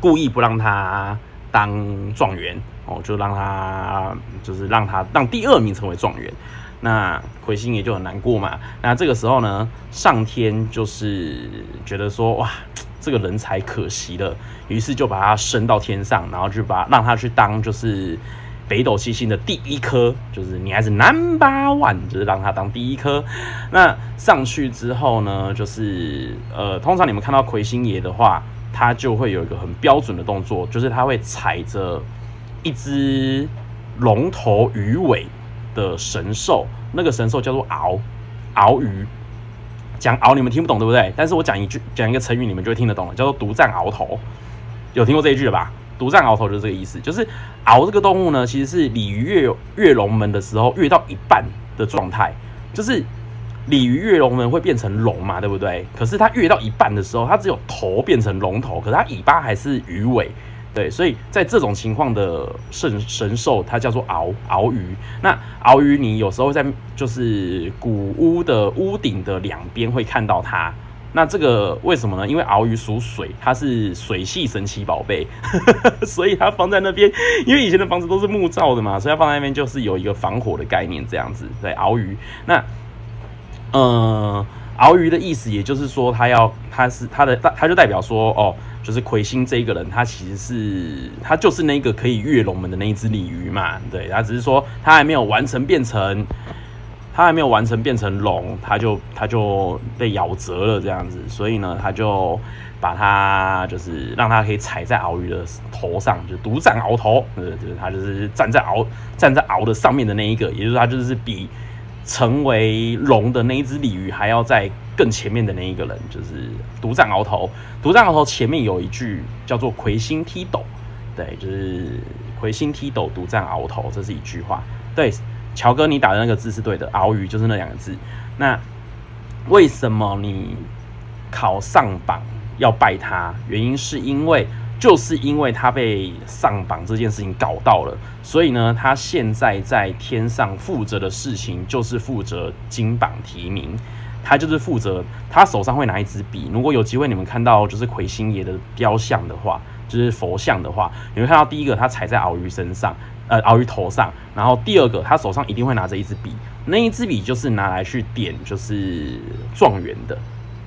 故意不让他当状元。哦，就让他，就是让他让第二名成为状元，那魁星爷就很难过嘛。那这个时候呢，上天就是觉得说，哇，这个人才可惜了，于是就把他升到天上，然后就把让他去当就是北斗七星的第一颗，就是你还是 number one，就是让他当第一颗。那上去之后呢，就是呃，通常你们看到魁星爷的话，他就会有一个很标准的动作，就是他会踩着。一只龙头鱼尾的神兽，那个神兽叫做鳌鳌鱼。讲鳌你们听不懂对不对？但是我讲一句，讲一个成语，你们就会听得懂了，叫做独占鳌头。有听过这一句了吧？独占鳌头就是这个意思，就是鳌这个动物呢，其实是鲤鱼跃跃龙门的时候跃到一半的状态，就是鲤鱼跃龙门会变成龙嘛，对不对？可是它跃到一半的时候，它只有头变成龙头，可是它尾巴还是鱼尾。对，所以在这种情况的神神兽，它叫做鳌鳌鱼。那鳌鱼，你有时候在就是古屋的屋顶的两边会看到它。那这个为什么呢？因为鳌鱼属水，它是水系神奇宝贝，所以它放在那边。因为以前的房子都是木造的嘛，所以它放在那边就是有一个防火的概念，这样子。对，鳌鱼。那，呃，鳌鱼的意思，也就是说，它要，它是它的，它就代表说，哦。就是魁星这一个人，他其实是他就是那个可以跃龙门的那一只鲤鱼嘛，对，他只是说他还没有完成变成，他还没有完成变成龙，他就他就被咬折了这样子，所以呢，他就把它就是让他可以踩在鳌鱼的头上，就独占鳌头，呃，就是他就是站在鳌站在鳌的上面的那一个，也就是他就是比成为龙的那一只鲤鱼还要在更前面的那一个人，就是独占鳌头。独占鳌头前面有一句叫做魁星踢斗，对，就是魁星踢斗，独占鳌头，这是一句话，对。乔哥，你打的那个字是对的，鳌鱼就是那两个字。那为什么你考上榜要拜他？原因是因为，就是因为他被上榜这件事情搞到了，所以呢，他现在在天上负责的事情就是负责金榜题名，他就是负责他手上会拿一支笔。如果有机会你们看到就是魁星爷的雕像的话，就是佛像的话，你会看到第一个他踩在鳌鱼身上。呃，鳌鱼头上，然后第二个，他手上一定会拿着一支笔，那一支笔就是拿来去点，就是状元的，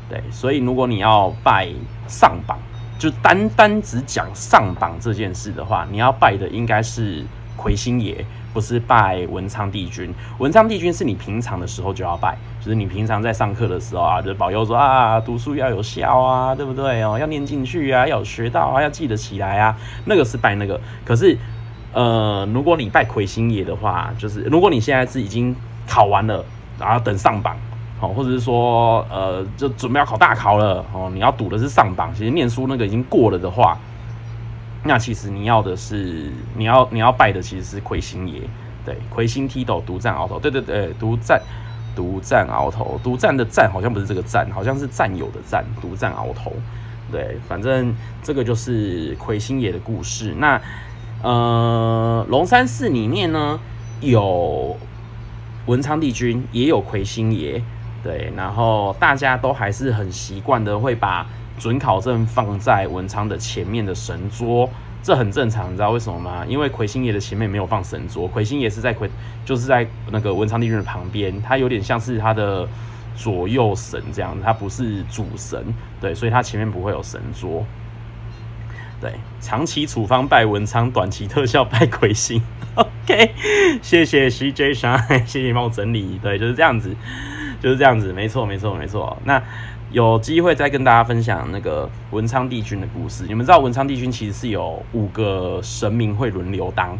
对，所以如果你要拜上榜，就单单只讲上榜这件事的话，你要拜的应该是魁星爷，不是拜文昌帝君。文昌帝君是你平常的时候就要拜，就是你平常在上课的时候啊，就是保佑说啊，读书要有效啊，对不对哦？要念进去啊，要有学到啊，要记得起来啊，那个是拜那个，可是。呃，如果你拜魁星爷的话，就是如果你现在是已经考完了，然后等上榜，好，或者是说，呃，就准备要考大考了，哦，你要赌的是上榜，其实念书那个已经过了的话，那其实你要的是，你要你要拜的其实是魁星爷，对，魁星踢斗独占鳌头，对对对，独占独占鳌头，独占的占好像不是这个占，好像是占有的占，独占鳌头，对，反正这个就是魁星爷的故事，那。呃，龙山寺里面呢，有文昌帝君，也有魁星爷，对，然后大家都还是很习惯的会把准考证放在文昌的前面的神桌，这很正常，你知道为什么吗？因为魁星爷的前面没有放神桌，魁星爷是在魁，就是在那个文昌帝君的旁边，他有点像是他的左右神这样，他不是主神，对，所以他前面不会有神桌。对，长期处方拜文昌，短期特效拜魁星。OK，谢谢 CJ 商，谢谢帮我整理。对，就是这样子，就是这样子，没错，没错，没错。那有机会再跟大家分享那个文昌帝君的故事。你们知道文昌帝君其实是有五个神明会轮流当，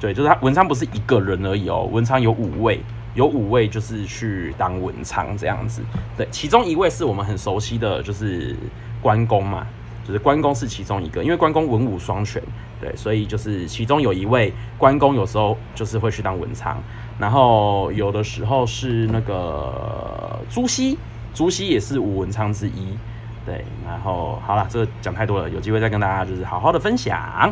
对，就是他文昌不是一个人而已哦，文昌有五位，有五位就是去当文昌这样子。对，其中一位是我们很熟悉的就是关公嘛。就是关公是其中一个，因为关公文武双全，对，所以就是其中有一位关公，有时候就是会去当文昌，然后有的时候是那个朱熹，朱熹也是五文昌之一，对，然后好了，这讲太多了，有机会再跟大家就是好好的分享。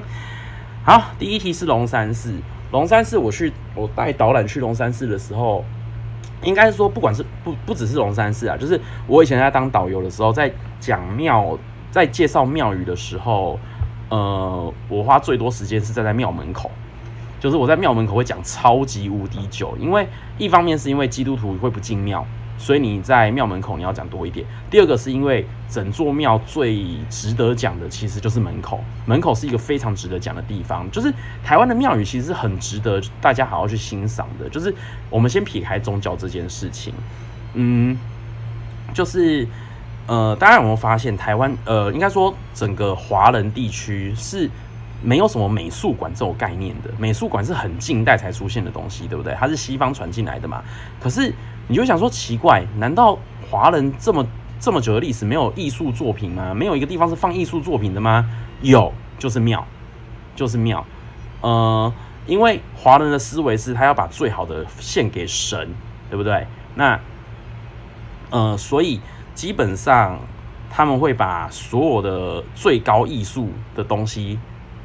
好，第一题是龙山寺，龙山寺我去我带导览去龙山寺的时候，应该是说不管是不不只是龙山寺啊，就是我以前在当导游的时候，在讲庙。在介绍庙宇的时候，呃，我花最多时间是站在庙门口，就是我在庙门口会讲超级无敌久，因为一方面是因为基督徒会不进庙，所以你在庙门口你要讲多一点。第二个是因为整座庙最值得讲的其实就是门口，门口是一个非常值得讲的地方，就是台湾的庙宇其实很值得大家好好去欣赏的。就是我们先撇开宗教这件事情，嗯，就是。呃，大家有没有发现台湾？呃，应该说整个华人地区是没有什么美术馆这种概念的。美术馆是很近代才出现的东西，对不对？它是西方传进来的嘛。可是你就想说奇怪，难道华人这么这么久的历史没有艺术作品吗？没有一个地方是放艺术作品的吗？有，就是庙，就是庙。呃，因为华人的思维是他要把最好的献给神，对不对？那呃，所以。基本上，他们会把所有的最高艺术的东西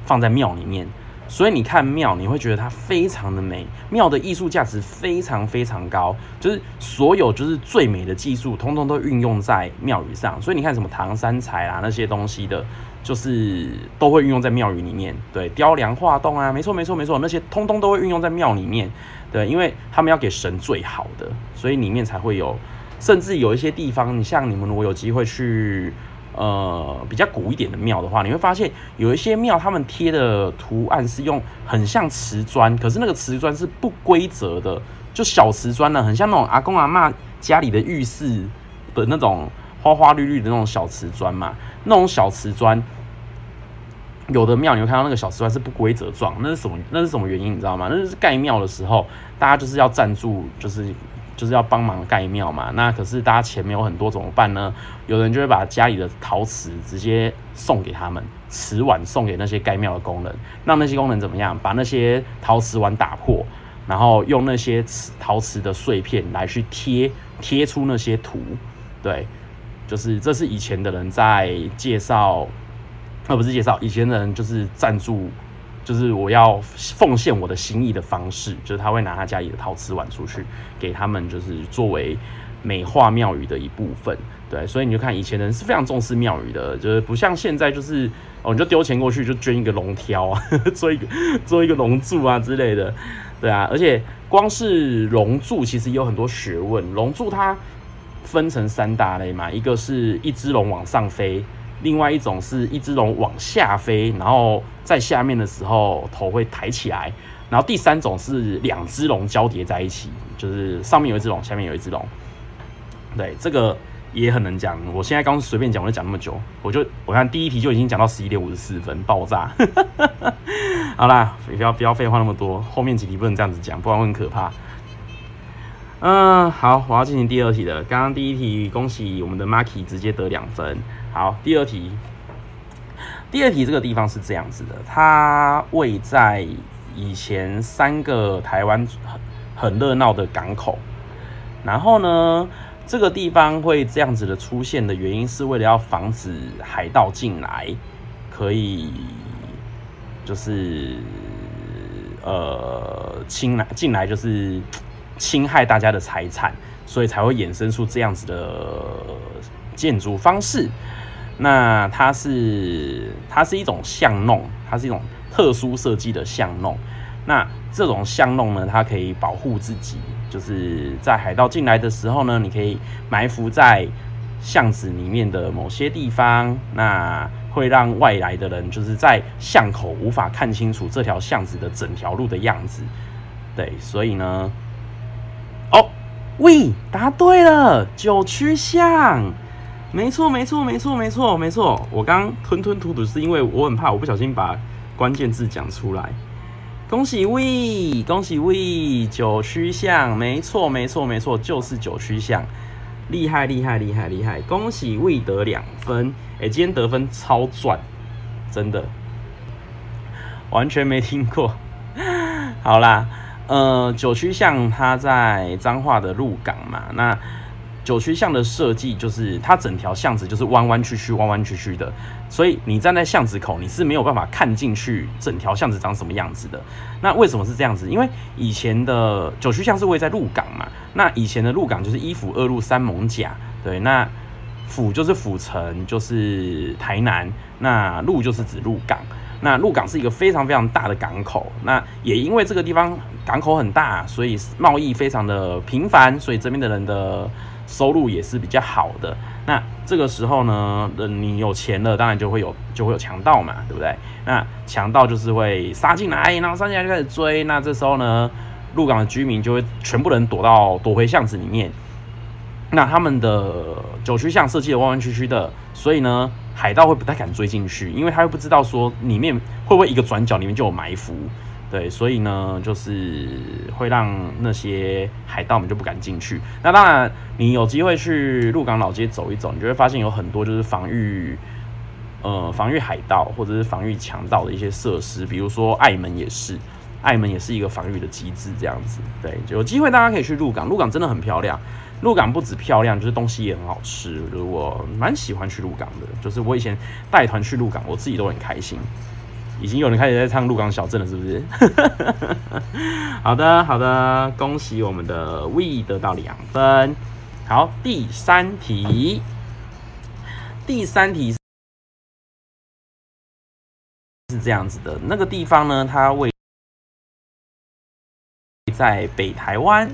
放在庙里面，所以你看庙，你会觉得它非常的美，庙的艺术价值非常非常高，就是所有就是最美的技术，通通都运用在庙宇上。所以你看什么唐三彩啊那些东西的，就是都会运用在庙宇里面。对，雕梁画栋啊，没错没错没错，那些通通都会运用在庙里面。对，因为他们要给神最好的，所以里面才会有。甚至有一些地方，你像你们如果有机会去，呃，比较古一点的庙的话，你会发现有一些庙，他们贴的图案是用很像瓷砖，可是那个瓷砖是不规则的就小瓷砖呢，很像那种阿公阿嬷家里的浴室的那种花花绿绿的那种小瓷砖嘛。那种小瓷砖，有的庙你会看到那个小瓷砖是不规则状，那是什么？那是什么原因？你知道吗？那就是盖庙的时候，大家就是要赞助，就是就是要帮忙盖庙嘛。那可是大家钱没有很多怎么办呢？有人就会把家里的陶瓷直接送给他们，瓷碗送给那些盖庙的工人，让那些工人怎么样？把那些陶瓷碗打破，然后用那些瓷陶瓷的碎片来去贴贴出那些图，对。就是这是以前的人在介绍，而不是介绍，以前的人就是赞助，就是我要奉献我的心意的方式，就是他会拿他家里的陶瓷碗出去给他们，就是作为美化庙宇的一部分。对，所以你就看以前人是非常重视庙宇的，就是不像现在，就是哦，你就丢钱过去就捐一个龙条啊，做一个做一个龙柱啊之类的，对啊，而且光是龙柱其实有很多学问，龙柱它。分成三大类嘛，一个是一只龙往上飞，另外一种是一只龙往下飞，然后在下面的时候头会抬起来，然后第三种是两只龙交叠在一起，就是上面有一只龙，下面有一只龙。对，这个也很能讲。我现在刚随便讲，我就讲那么久，我就我看第一题就已经讲到十一点五十四分，爆炸。好啦，不要不要废话那么多，后面几题不能这样子讲，不然会很可怕。嗯，好，我要进行第二题了。刚刚第一题，恭喜我们的 Maki 直接得两分。好，第二题，第二题这个地方是这样子的，它位在以前三个台湾很很热闹的港口。然后呢，这个地方会这样子的出现的原因，是为了要防止海盗进来，可以就是呃进来进来就是。侵害大家的财产，所以才会衍生出这样子的建筑方式。那它是它是一种巷弄，它是一种特殊设计的巷弄。那这种巷弄呢，它可以保护自己，就是在海盗进来的时候呢，你可以埋伏在巷子里面的某些地方，那会让外来的人就是在巷口无法看清楚这条巷子的整条路的样子。对，所以呢。哦喂，答对了，九曲巷，没错，没错，没错，没错，没错。我刚吞吞吐吐是因为我很怕我不小心把关键字讲出来。恭喜喂，恭喜喂，九曲巷，没错，没错，没错，就是九曲巷，厉害，厉害，厉害，厉害！恭喜喂得两分，哎，今天得分超赚，真的，完全没听过。好啦。呃，九曲巷它在彰化的鹿港嘛，那九曲巷的设计就是它整条巷子就是弯弯曲曲、弯弯曲曲的，所以你站在巷子口，你是没有办法看进去整条巷子长什么样子的。那为什么是这样子？因为以前的九曲巷是位在鹿港嘛，那以前的鹿港就是一府二鹿三艋甲，对，那府就是府城，就是台南，那鹿就是指鹿港。那鹿港是一个非常非常大的港口，那也因为这个地方港口很大，所以贸易非常的频繁，所以这边的人的收入也是比较好的。那这个时候呢，你有钱了，当然就会有就会有强盗嘛，对不对？那强盗就是会杀进来，然后杀进来就开始追。那这时候呢，鹿港的居民就会全部人躲到躲回巷子里面。那他们的九曲巷设计的弯弯曲曲的，所以呢。海盗会不太敢追进去，因为他又不知道说里面会不会一个转角里面就有埋伏，对，所以呢，就是会让那些海盗们就不敢进去。那当然，你有机会去鹿港老街走一走，你就会发现有很多就是防御，呃，防御海盗或者是防御强盗的一些设施，比如说爱门也是，爱门也是一个防御的机制，这样子。对，有机会大家可以去鹿港，鹿港真的很漂亮。鹿港不止漂亮，就是东西也很好吃。就是我蛮喜欢去鹿港的，就是我以前带团去鹿港，我自己都很开心。已经有人开始在唱《鹿港小镇》了，是不是？好的，好的，恭喜我们的 We 得到两分。好，第三题，第三题是这样子的，那个地方呢，它位在北台湾。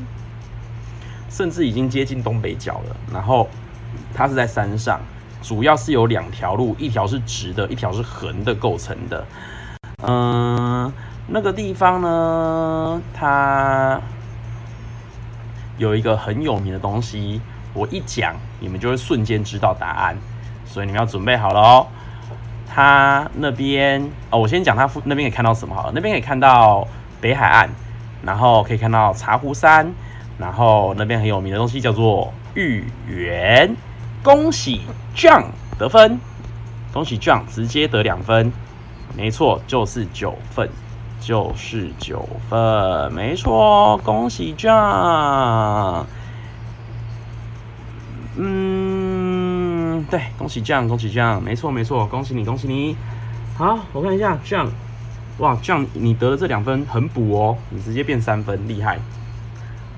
甚至已经接近东北角了，然后它是在山上，主要是有两条路，一条是直的，一条是横的构成的。嗯，那个地方呢，它有一个很有名的东西，我一讲你们就会瞬间知道答案，所以你们要准备好了哦。它那边哦，我先讲它那边可以看到什么好了，那边可以看到北海岸，然后可以看到茶壶山，然后那边很有名的东西叫做芋圆。恭喜 John 得分，恭喜 John 直接得两分，没错，就是九分。就是九分，没错，恭喜 John。嗯，对，恭喜 John，恭喜 John，没错没错，恭喜你，恭喜你。好，我看一下 John，哇酱你得了这两分很补哦，你直接变三分，厉害。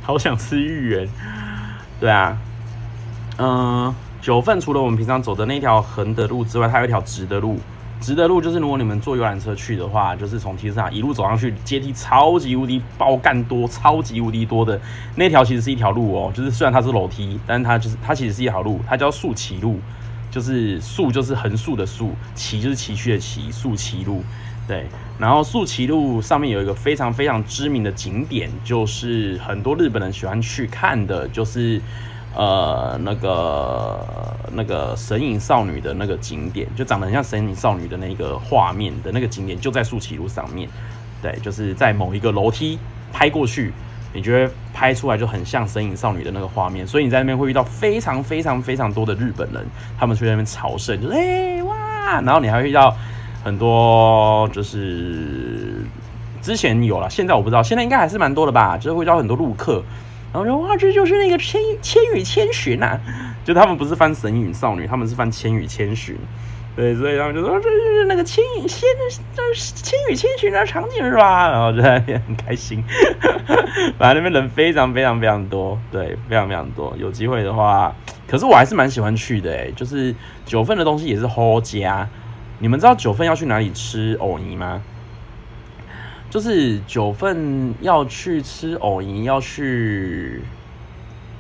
好想吃芋圆，对啊，嗯，九份除了我们平常走的那条横的路之外，它有一条直的路。直的路就是，如果你们坐游览车去的话，就是从提斯塔一路走上去，阶梯超级无敌爆干多，超级无敌多的那条其实是一条路哦，就是虽然它是楼梯，但是它就是它其实是一条路，它叫竖崎路，就是竖就是横竖的竖，崎就是崎岖的崎，竖崎路。对，然后树崎路上面有一个非常非常知名的景点，就是很多日本人喜欢去看的，就是。呃，那个那个神隐少女的那个景点，就长得很像神隐少女的那个画面的那个景点，就在树崎路上面。对，就是在某一个楼梯拍过去，你觉得拍出来就很像神隐少女的那个画面。所以你在那边会遇到非常非常非常多的日本人，他们去那边朝圣，就是哎、哇，然后你还会遇到很多，就是之前有了，现在我不知道，现在应该还是蛮多的吧，就是会招很多陆客。然后说哇，这就是那个千千与千寻呐，就他们不是翻神隐少女，他们是翻千与千寻，对，所以他们就说这就是那个千与千，这是千与千寻的场景是吧？然后就在那边很开心，反正那边人非常非常非常多，对，非常非常多。有机会的话，可是我还是蛮喜欢去的，诶，就是九份的东西也是好佳。你们知道九份要去哪里吃藕泥吗？就是九份要去吃藕泥，要去，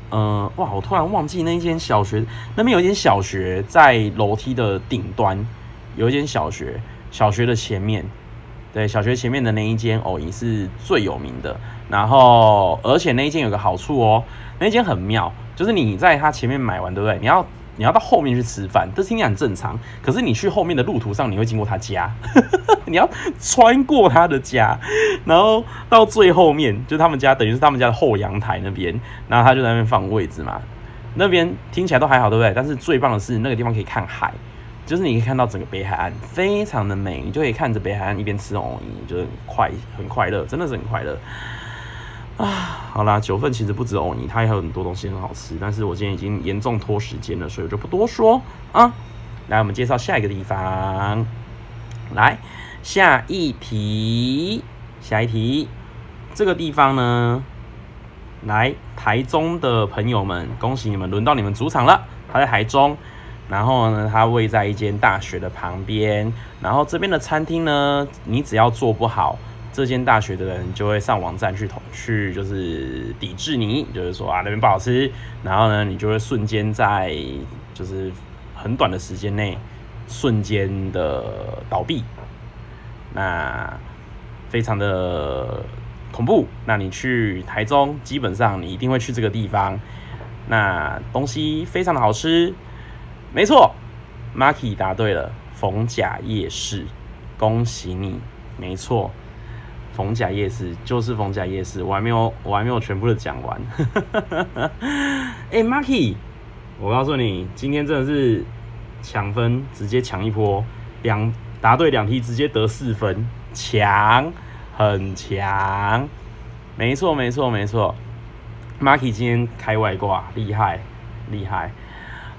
嗯、哇！我突然忘记那一间小学，那边有一间小学在楼梯的顶端，有一间小学，小学的前面，对，小学前面的那一间藕泥是最有名的。然后，而且那一间有个好处哦，那一间很妙，就是你在它前面买完，对不对？你要。你要到后面去吃饭，这听起来很正常。可是你去后面的路途上，你会经过他家，你要穿过他的家，然后到最后面，就他们家，等于是他们家的后阳台那边，然后他就在那边放位置嘛。那边听起来都还好，对不对？但是最棒的是那个地方可以看海，就是你可以看到整个北海岸，非常的美，你就可以看着北海岸一边吃藕泥，就是快很快乐，真的是很快乐。啊，好啦，九份其实不止藕泥，它也有很多东西很好吃。但是我今天已经严重拖时间了，所以我就不多说啊。来，我们介绍下一个地方。来，下一题，下一题，这个地方呢，来台中的朋友们，恭喜你们，轮到你们主场了。他在台中，然后呢，他位在一间大学的旁边。然后这边的餐厅呢，你只要做不好。这间大学的人就会上网站去投去，就是抵制你，就是说啊那边不好吃，然后呢，你就会瞬间在就是很短的时间内瞬间的倒闭，那非常的恐怖。那你去台中，基本上你一定会去这个地方，那东西非常的好吃，没错，Marky 答对了，逢甲夜市，恭喜你，没错。逢甲夜市就是逢甲夜市，我还没有，我还没有全部的讲完。哎、欸、，Marky，我告诉你，今天真的是抢分，直接抢一波，两答对两题，直接得四分，强，很强。没错，没错，没错。Marky 今天开外挂，厉害，厉害。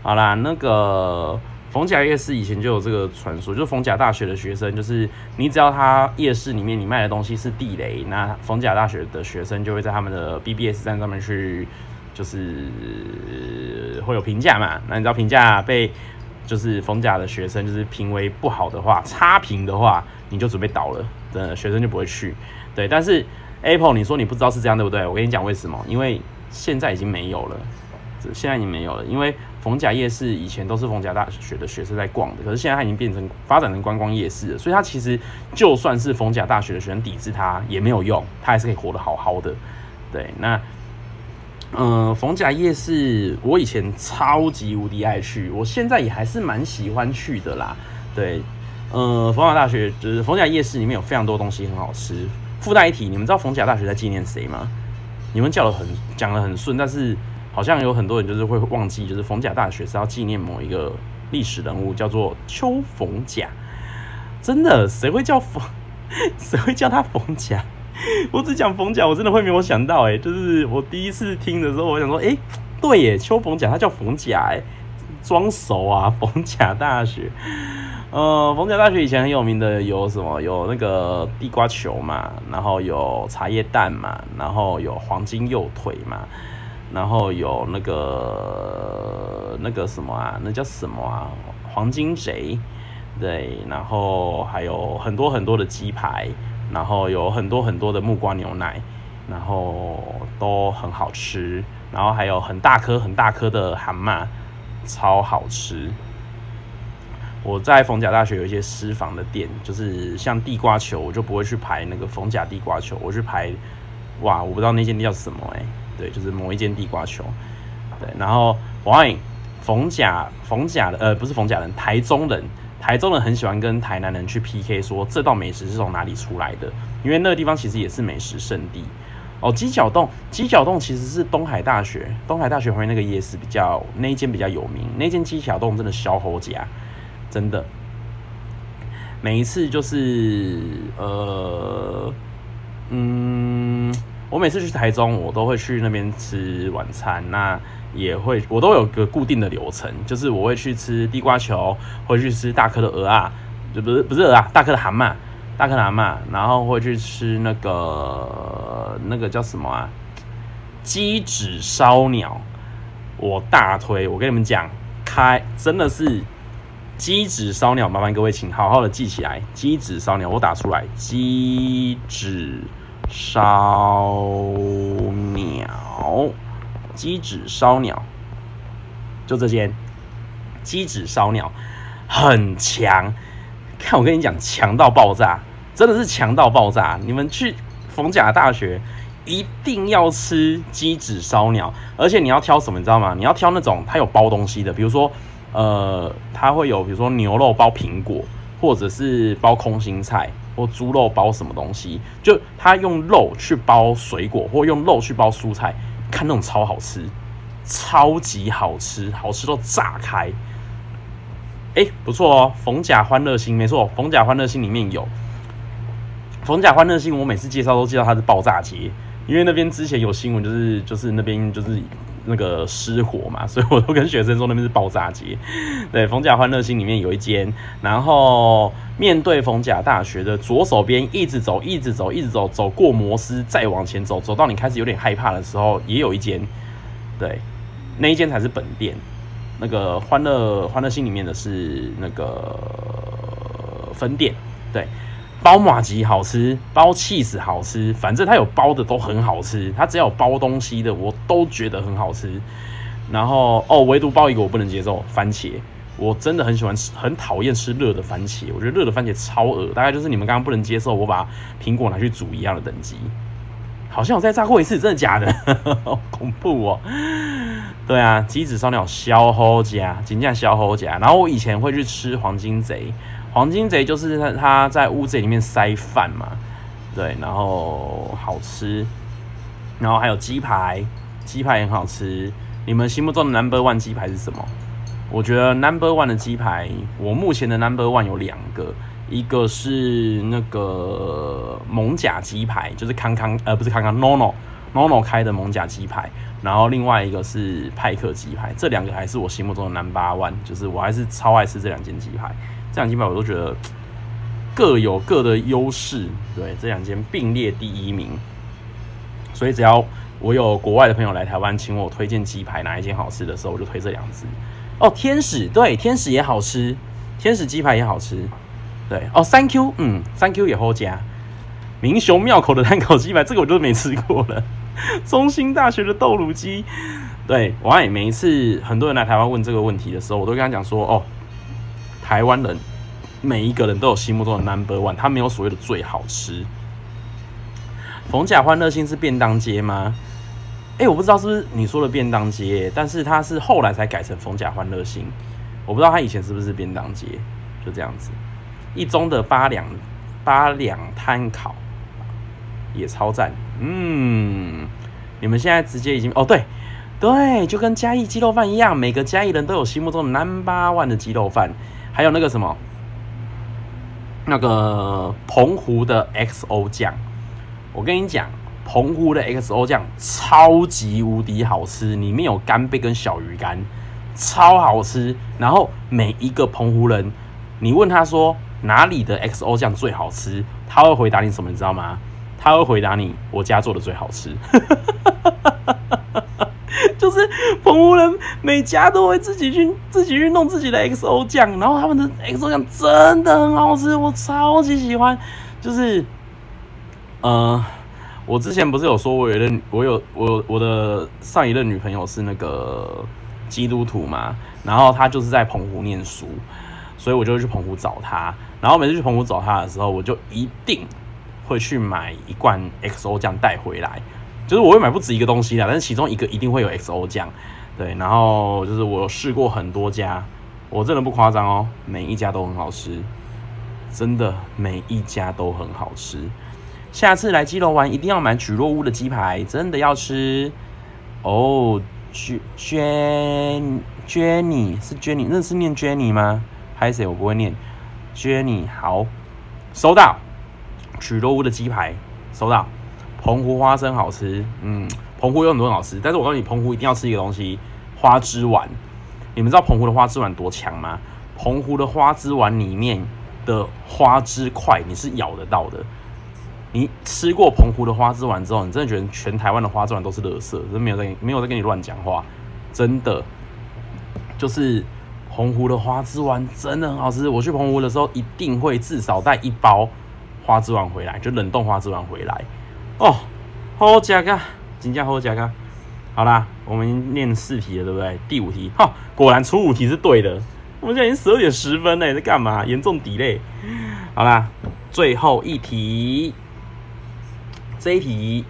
好啦，那个。逢甲夜市以前就有这个传说，就逢甲大学的学生，就是你只要他夜市里面你卖的东西是地雷，那逢甲大学的学生就会在他们的 BBS 站上面去，就是会有评价嘛。那你知道评价被就是逢甲的学生就是评为不好的话，差评的话，你就准备倒了，的学生就不会去。对，但是 Apple 你说你不知道是这样对不对？我跟你讲为什么？因为现在已经没有了，现在已经没有了，因为。逢甲夜市以前都是逢甲大学的学生在逛的，可是现在它已经变成发展成观光夜市了，所以它其实就算是逢甲大学的学生抵制它也没有用，它还是可以活得好好的。对，那嗯，逢甲夜市我以前超级无敌爱去，我现在也还是蛮喜欢去的啦。对，呃，逢甲大学就是逢甲夜市里面有非常多东西很好吃。附带一提，你们知道逢甲大学在纪念谁吗？你们叫的很讲的很顺，但是好像有很多人就是会忘记，就是逢甲大学是要纪念某一个历史人物，叫做邱逢甲。真的，谁会叫逢？谁会叫他逢甲？我只讲逢甲，我真的会没有想到，哎，就是我第一次听的时候，我想说，哎，对耶，邱逢甲，他叫逢甲，哎，装熟啊，逢甲大学。呃，逢甲大学以前很有名的有什么？有那个地瓜球嘛，然后有茶叶蛋嘛，然后有黄金右腿嘛，然后有那个那个什么啊？那叫什么啊？黄金贼，对，然后还有很多很多的鸡排，然后有很多很多的木瓜牛奶，然后都很好吃，然后还有很大颗很大颗的蛤蟆，超好吃。我在逢甲大学有一些私房的店，就是像地瓜球，我就不会去排那个逢甲地瓜球，我去排，哇，我不知道那间店叫什么哎、对，就是某一间地瓜球，对，然后我爱逢甲逢甲的呃不是逢甲人，台中人，台中人很喜欢跟台南人去 PK，说这道美食是从哪里出来的，因为那个地方其实也是美食圣地哦。鸡脚冻，鸡脚冻其实是东海大学，东海大学旁边那个夜市比较那一间比较有名，那间鸡脚冻真的消齁家。真的，每一次就是呃，嗯，我每次去台中，我都会去那边吃晚餐。那也会，我都有个固定的流程，就是我会去吃地瓜球，会去吃大颗的蚵仔，就不是不是蚵啊，大颗的蛤蟆，大颗蛤蟆，然后会去吃那个那个叫什么啊？鸡指烧鸟，我大推，我跟你们讲，开真的是。鸡指烧鸟，麻烦各位请好好的记起来。鸡指烧鸟，我打出来。鸡指烧鸟，鸡指烧鸟，就这间。鸡指烧鸟很强，看我跟你讲，强到爆炸，真的是强到爆炸。你们去逢甲大学一定要吃鸡指烧鸟，而且你要挑什么，你知道吗？你要挑那种它有包东西的，比如说。呃，它会有比如说牛肉包苹果，或者是包空心菜，或猪肉包什么东西，就它用肉去包水果，或用肉去包蔬菜，看那种超好吃，超级好吃，好吃到炸开。哎、不错哦，逢甲欢乐星没错，逢甲欢乐星里面有逢甲欢乐星，我每次介绍都介绍它是爆炸街，因为那边之前有新闻，就是就是那边就是。那个失火嘛，所以我都跟学生说那边是爆炸街。对，逢甲欢乐星里面有一间，然后面对逢甲大学的左手边一直走，一直走，一直走，走过摩斯再往前走，走到你开始有点害怕的时候，也有一间。对，那一间才是本店。那个欢乐欢乐星里面的是那个分店。对。包马吉好吃，包起司好吃，反正它有包的都很好吃。它只要有包东西的，我都觉得很好吃。然后哦，唯独包一个我不能接受，番茄。我真的很喜欢吃，很讨厌吃热的番茄。我觉得热的番茄超恶，大概就是你们刚刚不能接受我把苹果拿去煮一样的等级。好像我再炸过一次，真的假的？好恐怖哦！对啊，鸡子烧鸟消齁家，金价消齁家。然后我以前会去吃黄金贼。黄金贼就是他他在屋子里面塞饭嘛，对，然后好吃，然后还有鸡排，鸡排很好吃。你们心目中的 number one 鸡排是什么？我觉得 number one 的鸡排，我目前的 number one 有两个，一个是那个蒙甲鸡排，就是康康呃不是康康 nono nono 开的蒙甲鸡排，然后另外一个是派克鸡排，这两个还是我心目中的 number one，就是我还是超爱吃这两件鸡排。这两间吧，我都觉得 各有各的优势。对，这两间并列第一名。所以只要我有国外的朋友来台湾，请我推荐鸡排哪一间好吃的时候，我就推这两只。哦，天使，对，天使也好吃，天使鸡排也好吃。对，哦，三 Q，嗯，三 Q 也好加。明雄庙口的炭烤鸡排，这个我就没吃过了。中兴大学的豆乳鸡，对，我爱每一次很多人来台湾问这个问题的时候，我都跟他讲说，哦。台湾人每一个人都有心目中的 number one，他没有所谓的最好吃。逢甲欢乐星是便当街吗？哎，我不知道是不是你说的便当街，但是它是后来才改成逢甲欢乐星，我不知道它以前是不是便当街，就这样子。一中的八两八两摊烤也超赞，嗯，你们现在直接已经哦，对对，就跟嘉义鸡肉饭一样，每个嘉义人都有心目中的 number one 的鸡肉饭，还有那个什么，那个澎湖的 XO 酱，我跟你讲，澎湖的 XO 酱超级无敌好吃，里面有干贝跟小鱼干，超好吃。然后每一个澎湖人，你问他说。哪里的 XO 酱最好吃？他会回答你什么？你知道吗？他会回答你：我家做的最好吃。就是澎湖人每家都会自己去自己去弄自己的 XO 酱，然后他们的 XO 酱真的很好吃，我超级喜欢。就是，呃，我之前不是有说我有任我有我我的上一任女朋友是那个基督徒嘛，然后她就是在澎湖念书。所以我就去澎湖找她，然后每次去澎湖找他的时候，我就一定会去买一罐 XO 酱带回来。就是我会买不止一个东西啦，但是其中一个一定会有 XO 酱。对，然后就是我试过很多家，我真的不夸张哦，每一家都很好吃，真的每一家都很好吃。下次来基隆玩一定要买蒟蒻屋的鸡排，真的要吃哦。Jenny 是 Jenny，那是念 Jenny 吗？拍谢我不会念，Jenny 好，收到，蒟蒻屋的鸡排收到，澎湖花生好吃，嗯，澎湖有很多好吃，但是我告诉你，澎湖一定要吃一个东西，花枝丸，你们知道澎湖的花枝丸多强吗？澎湖的花枝丸里面的花枝块你是咬得到的，你吃过澎湖的花枝丸之后，你真的觉得全台湾的花枝丸都是垃圾，真没有在没有在跟你乱讲话，真的就是。澎湖的花枝丸真的很好吃，我去澎湖的时候一定会至少带一包花枝丸回来，就冷冻花枝丸回来。哦，好吃啊，真的好吃啊！好啦，我们念四题了，对不对？第五题，哈，果然出五题是对的。我们现在已经十二点十分了，在干嘛？严重底嘞。好啦，最后一题，这一题，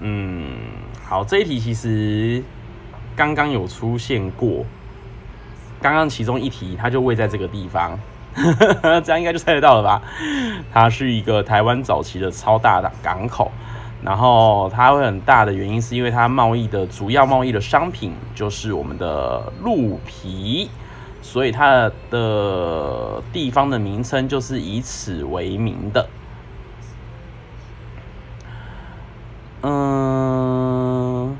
嗯，好，这一题其实刚刚有出现过。刚刚其中一题，它就位在这个地方，这样应该就猜得到了吧？它是一个台湾早期的超大的港口，然后它会很大的原因是因为它贸易的主要贸易的商品就是我们的鹿皮，所以它的地方的名称就是以此为名的。嗯，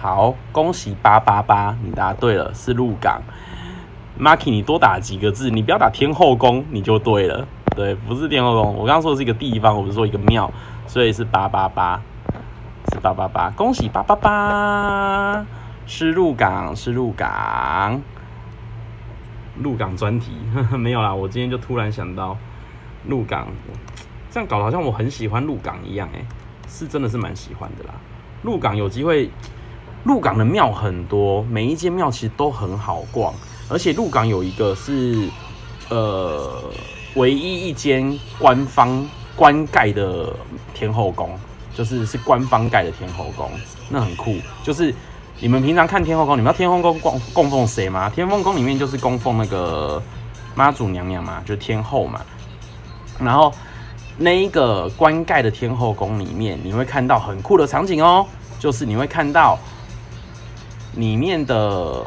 好，恭喜八八八，你答对了，是鹿港。Marky，你多打几个字，你不要打天后宫，你就对了。对，不是天后宫，我刚刚说的是一个地方，我不是说一个庙，所以是八八八，是八八八。恭喜八八八，是鹿港，是鹿港，鹿港专题呵呵 没有啦。我今天就突然想到鹿港，这样搞得好像我很喜欢鹿港一样，哎，是真的是蛮喜欢的啦。鹿港有机会，鹿港的庙很多，每一间庙其实都很好逛。而且鹿港有一个是，呃，唯一一间官方官盖的天后宫，就是是官方盖的天后宫，那很酷。就是你们平常看天后宫，你们知道天后宫供供奉谁吗？天后宫里面就是供奉那个妈祖娘娘嘛，就是天后嘛。然后那一个官盖的天后宫里面，你会看到很酷的场景哦，就是你会看到里面的。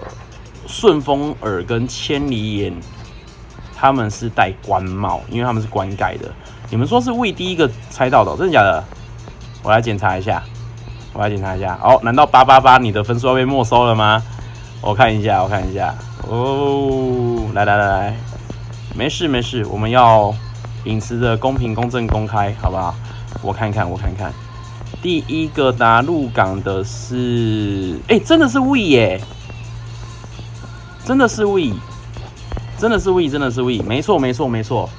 顺风耳跟千里眼，他们是戴官帽，因为他们是官盖的。你们说是魏第一个猜到的，真的假的？我来检查一下，我来检查一下。哦，难道八八八你的分数要被没收了吗？我看一下，我看一下。哦，来来来来，没事没事，我们要秉持着公平、公正、公开，好不好？我看看，我看看，第一个答入港的是，哎、真的是魏耶。真的是 we，真的是 we，真的是 we，没错没错没错，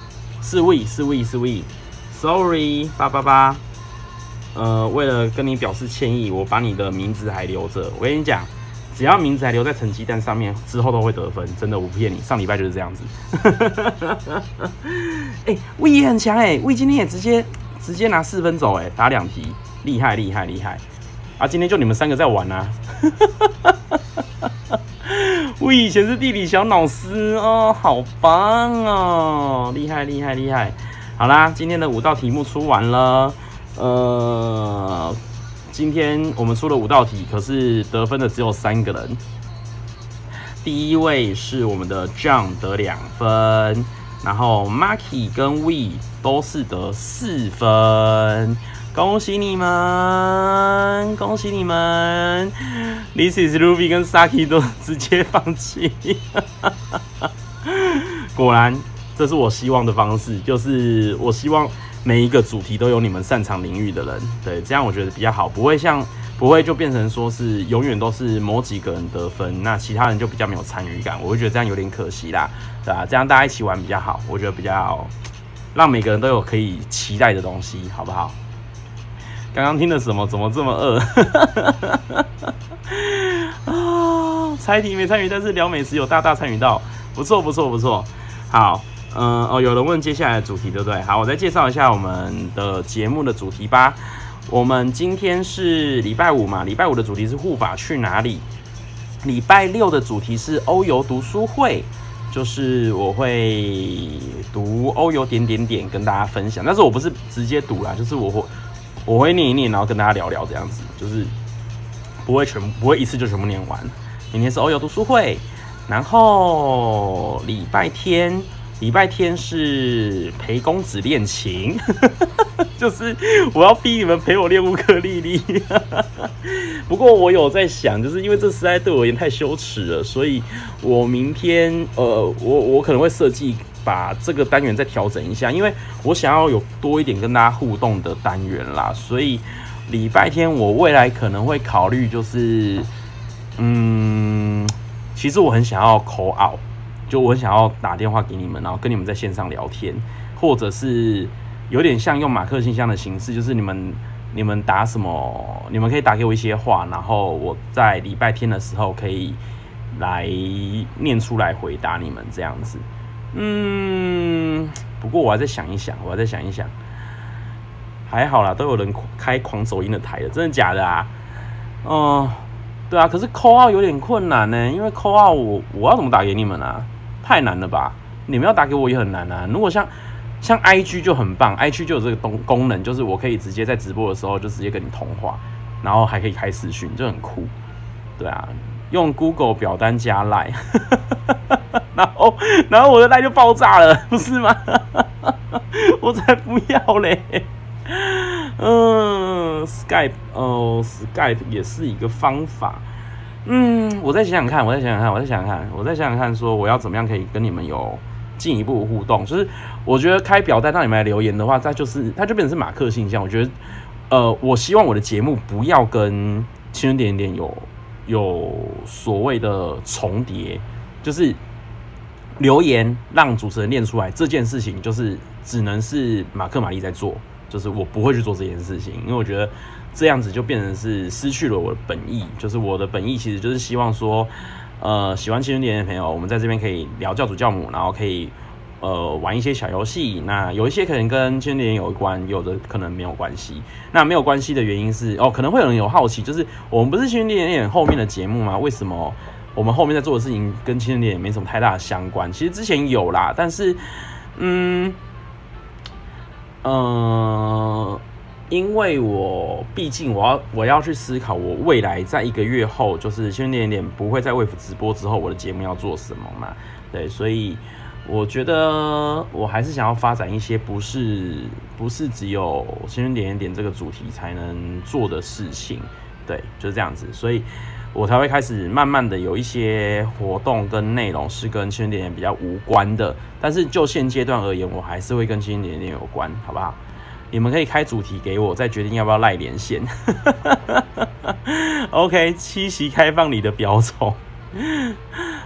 是 we 是 we 是 we，sorry 八八八，呃，为了跟你表示歉意，我把你的名字还留着。我跟你讲，只要名字还留在成绩单上面，之后都会得分，真的我不骗你。上礼拜就是这样子。哎、欸、we 也很强哎，we 今天也直接直接拿四分走哎，打两题，厉害厉害厉害。啊，今天就你们三个在玩啊。我以前是地理小老师哦，好棒哦，厉害厉害厉害！好啦，今天的五道题目出完了，呃，今天我们出了五道题，可是得分的只有三个人。第一位是我们的 John 得两分，然后 Marky 跟 We 都是得四分。恭喜你们，恭喜你们！This is Ruby 跟 Saki 都直接放弃，果然这是我希望的方式，就是我希望每一个主题都有你们擅长领域的人，对，这样我觉得比较好，不会像不会就变成说是永远都是某几个人得分，那其他人就比较没有参与感，我会觉得这样有点可惜啦，对吧？这样大家一起玩比较好，我觉得比较让每个人都有可以期待的东西，好不好？刚刚听的什么？怎么这么饿？啊，猜题没参与，但是聊美食有大大参与到，不错不错不错。好，嗯哦，有人问接下来的主题对不对？好，我再介绍一下我们的节目的主题吧。我们今天是礼拜五嘛，礼拜五的主题是护法去哪里？礼拜六的主题是欧游读书会，就是我会读欧游点点点跟大家分享，但是我不是直接读啦，就是我会。我会念一念，然后跟大家聊聊，这样子就是不会全不会一次就全部念完。明天是欧游读书会，然后礼拜天礼拜天是陪公子练琴，就是我要逼你们陪我练乌克丽丽。不过我有在想，就是因为这实在对我而言太羞耻了，所以我明天呃，我我可能会设计。把这个单元再调整一下，因为我想要有多一点跟大家互动的单元啦，所以礼拜天我未来可能会考虑，就是，嗯，其实我很想要 call out，就我很想要打电话给你们，然后跟你们在线上聊天，或者是有点像用马克信箱的形式，就是你们你们打什么，你们可以打给我一些话，然后我在礼拜天的时候可以来念出来回答你们这样子。嗯，不过我还在想一想，我还在想一想，还好啦，都有人开狂走音的台了，真的假的啊？哦，对啊，可是 call out 有点困难呢，因为 call out 我我要怎么打给你们啊？太难了吧？你们要打给我也很难啊。如果像像 IG 就很棒，IG 就有这个东功能，就是我可以直接在直播的时候就直接跟你通话，然后还可以开视讯，就很酷。对啊，用 Google 表单加 Line。然后，然后我的赖就爆炸了，不是吗？我才不要嘞！嗯，Skype 哦，Skype 也是一个方法。嗯，我再想想看，我再想想看，我再想想看，我再想想看，说我要怎么样可以跟你们有进一步互动。就是我觉得开表单让你们来留言的话，它就是它就变成是马克信箱。我觉得，呃，我希望我的节目不要跟青春点点有有所谓的重叠。就是留言让主持人念出来这件事情，就是只能是马克玛丽在做，就是我不会去做这件事情，因为我觉得这样子就变成是失去了我的本意。就是我的本意其实就是希望说，呃，喜欢青春点的朋友，我们在这边可以聊教主教母，然后可以呃玩一些小游戏。那有一些可能跟青春点有关，有的可能没有关系。那没有关系的原因是，哦，可能会有人有好奇，就是我们不是青春点后面的节目吗？为什么？我们后面在做的事情跟青春点点也没什么太大的相关。其实之前有啦，但是，嗯，呃，因为我毕竟我要我要去思考，我未来在一个月后，就是青春点点不会在 Wave 直播之后，我的节目要做什么嘛？对，所以我觉得我还是想要发展一些不是不是只有青春点点这个主题才能做的事情。对，就是这样子，所以。我才会开始慢慢的有一些活动跟内容是跟青年点点比较无关的，但是就现阶段而言，我还是会跟青年点点有关，好不好？你们可以开主题给我，再决定要不要赖连线。OK，七夕开放你的表宠。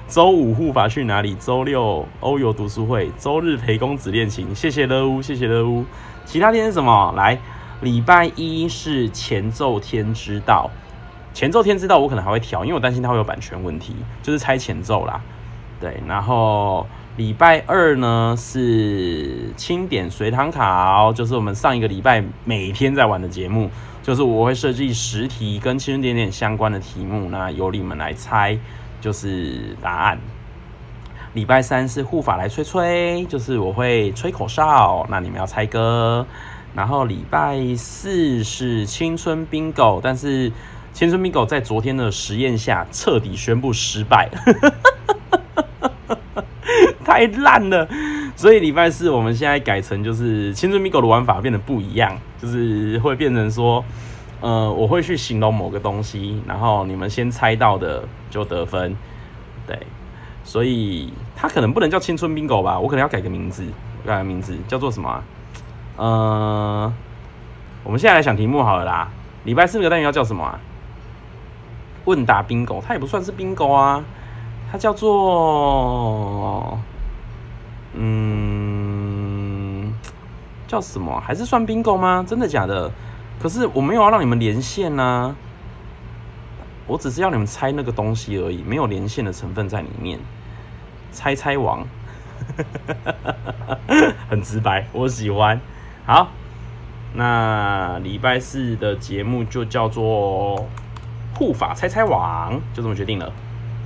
周五护法去哪里？周六欧游读书会，周日陪公子练琴。谢谢乐屋，谢谢乐屋。其他天是什么？来，礼拜一是前奏天之道。前奏天知道，我可能还会调，因为我担心它会有版权问题，就是猜前奏啦。对，然后礼拜二呢是清点随堂考，就是我们上一个礼拜每天在玩的节目，就是我会设计十题跟青春点点相关的题目，那由你们来猜，就是答案。礼拜三是护法来吹吹，就是我会吹口哨，那你们要猜歌。然后礼拜四是青春 bingo，但是青春 bingo 在昨天的实验下彻底宣布失败，太烂了。所以礼拜四我们现在改成就是青春 bingo 的玩法变得不一样，就是会变成说，呃，我会去形容某个东西，然后你们先猜到的就得分，对。所以它可能不能叫青春 bingo 吧，我可能要改个名字，改个名字叫做什么啊？呃，我们现在来想题目好了啦。礼拜四那个单元要叫什么啊？问答 bingo，它也不算是 bingo 啊，它叫做嗯，叫什么？还是算 bingo 吗？真的假的？可是我没有要让你们连线啊。我只是要你们猜那个东西而已，没有连线的成分在里面。猜猜王，很直白，我喜欢。好，那礼拜四的节目就叫做护法猜猜王，就这么决定了。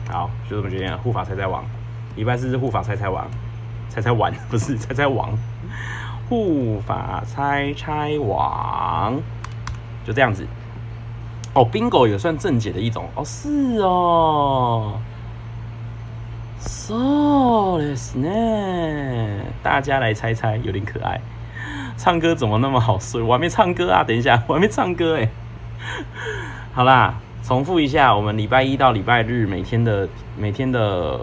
好，就这么决定了，护法猜猜王。礼拜四是护法猜猜王，猜猜王不是猜猜王，护法猜猜王，就这样子。哦，bingo 也算正解的一种哦，是哦，so ですね，大家来猜猜，有点可爱。唱歌怎么那么好睡？我还没唱歌啊，等一下，我还没唱歌哎。好啦。 重复一下，我们礼拜一到礼拜日每天的每天的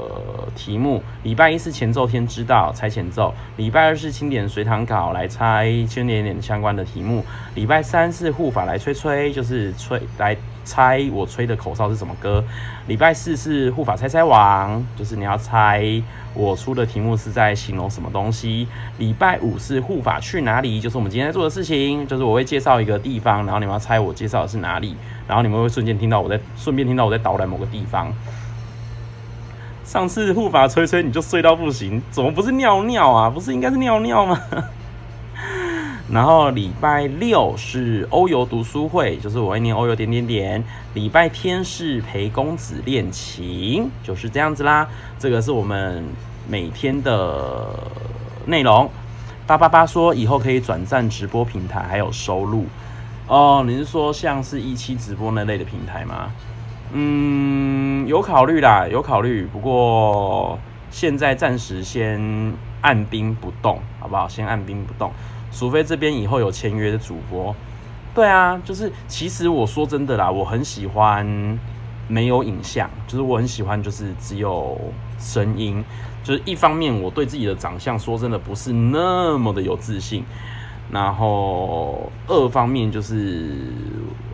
题目。礼拜一是前奏天知道猜前奏，礼拜二是清点随堂考来猜清点点相关的题目。礼拜三是护法来吹吹，就是吹来猜我吹的口哨是什么歌。礼拜四是护法猜猜王，就是你要猜我出的题目是在形容什么东西。礼拜五是护法去哪里，就是我们今天在做的事情，就是我会介绍一个地方，然后你们要猜我介绍的是哪里。然后你们会瞬间听到我在，顺便听到我在导览某个地方。上次护法吹吹你就睡到不行，怎么不是尿尿啊？不是应该是尿尿吗？然后礼拜六是欧游读书会，就是我会念欧游点点点。礼拜天是陪公子练琴，就是这样子啦。这个是我们每天的内容。八八八说以后可以转战直播平台，还有收入。哦，你是说像是一期直播那类的平台吗？嗯，有考虑啦，有考虑。不过现在暂时先按兵不动，好不好？先按兵不动，除非这边以后有签约的主播。对啊，就是其实我说真的啦，我很喜欢没有影像，就是我很喜欢就是只有声音。就是一方面我对自己的长相说真的不是那么的有自信。然后二方面就是，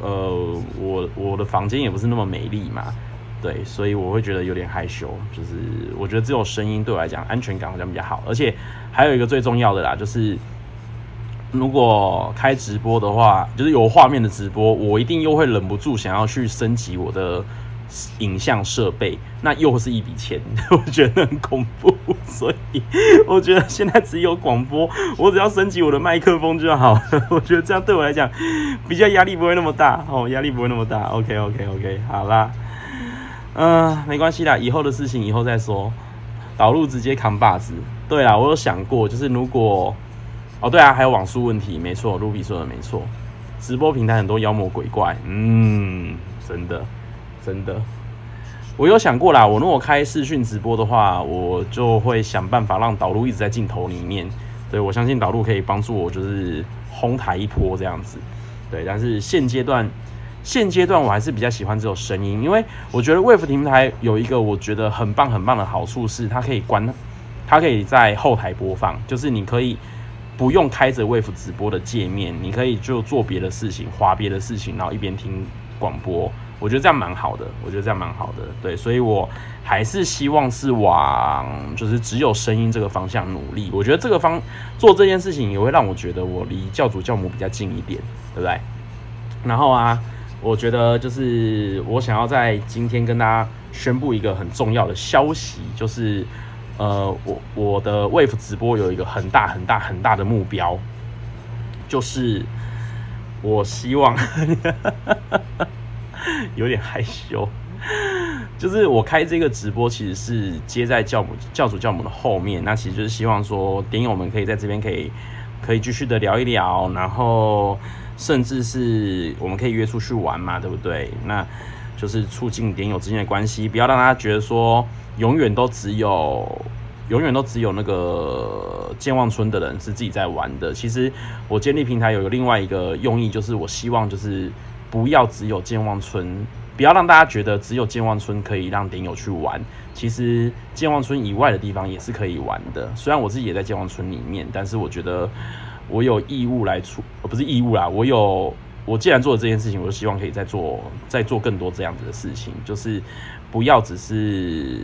呃，我我的房间也不是那么美丽嘛，对，所以我会觉得有点害羞。就是我觉得只有声音对我来讲安全感好像比较好，而且还有一个最重要的啦，就是如果开直播的话，就是有画面的直播，我一定又会忍不住想要去升级我的。影像设备，那又是一笔钱，我觉得很恐怖，所 以我觉得现在只有广播，我只要升级我的麦克风就好了。我觉得这样对我来讲比较压力不会那么大哦，压力不会那么大。OK OK OK，好啦，嗯、呃，没关系啦，以后的事情以后再说。导入直接扛把子。对啦，我有想过，就是如果哦，对啊，还有网速问题，没错，Ruby 说的没错，直播平台很多妖魔鬼怪，嗯，真的。真的，我有想过啦。我如果开视讯直播的话，我就会想办法让导入一直在镜头里面。对，我相信导入可以帮助我，就是哄抬一波这样子。对，但是现阶段，现阶段我还是比较喜欢这种声音，因为我觉得 Wave 平台有一个我觉得很棒很棒的好处是，它可以关，它可以在后台播放，就是你可以不用开着 Wave 直播的界面，你可以就做别的事情，划别的事情，然后一边听广播。我觉得这样蛮好的，我觉得这样蛮好的，对，所以我还是希望是往就是只有声音这个方向努力。我觉得这个方做这件事情也会让我觉得我离教主教母比较近一点，对不对？然后啊，我觉得就是我想要在今天跟大家宣布一个很重要的消息，就是呃，我我的 Wave 直播有一个很大很大很大的目标，就是我希望 有点害羞，就是我开这个直播其实是接在教母教主教母的后面，那其实就是希望说点友们可以在这边可以可以继续的聊一聊，然后甚至是我们可以约出去玩嘛，对不对？那就是促进点友之间的关系，不要让大家觉得说永远都只有。永远都只有那个健忘村的人是自己在玩的。其实我建立平台有另外一个用意，就是我希望就是不要只有健忘村，不要让大家觉得只有健忘村可以让点友去玩。其实健忘村以外的地方也是可以玩的。虽然我自己也在健忘村里面，但是我觉得我有义务来出，不是义务啦，我有我既然做了这件事情，我就希望可以再做再做更多这样子的事情，就是不要只是。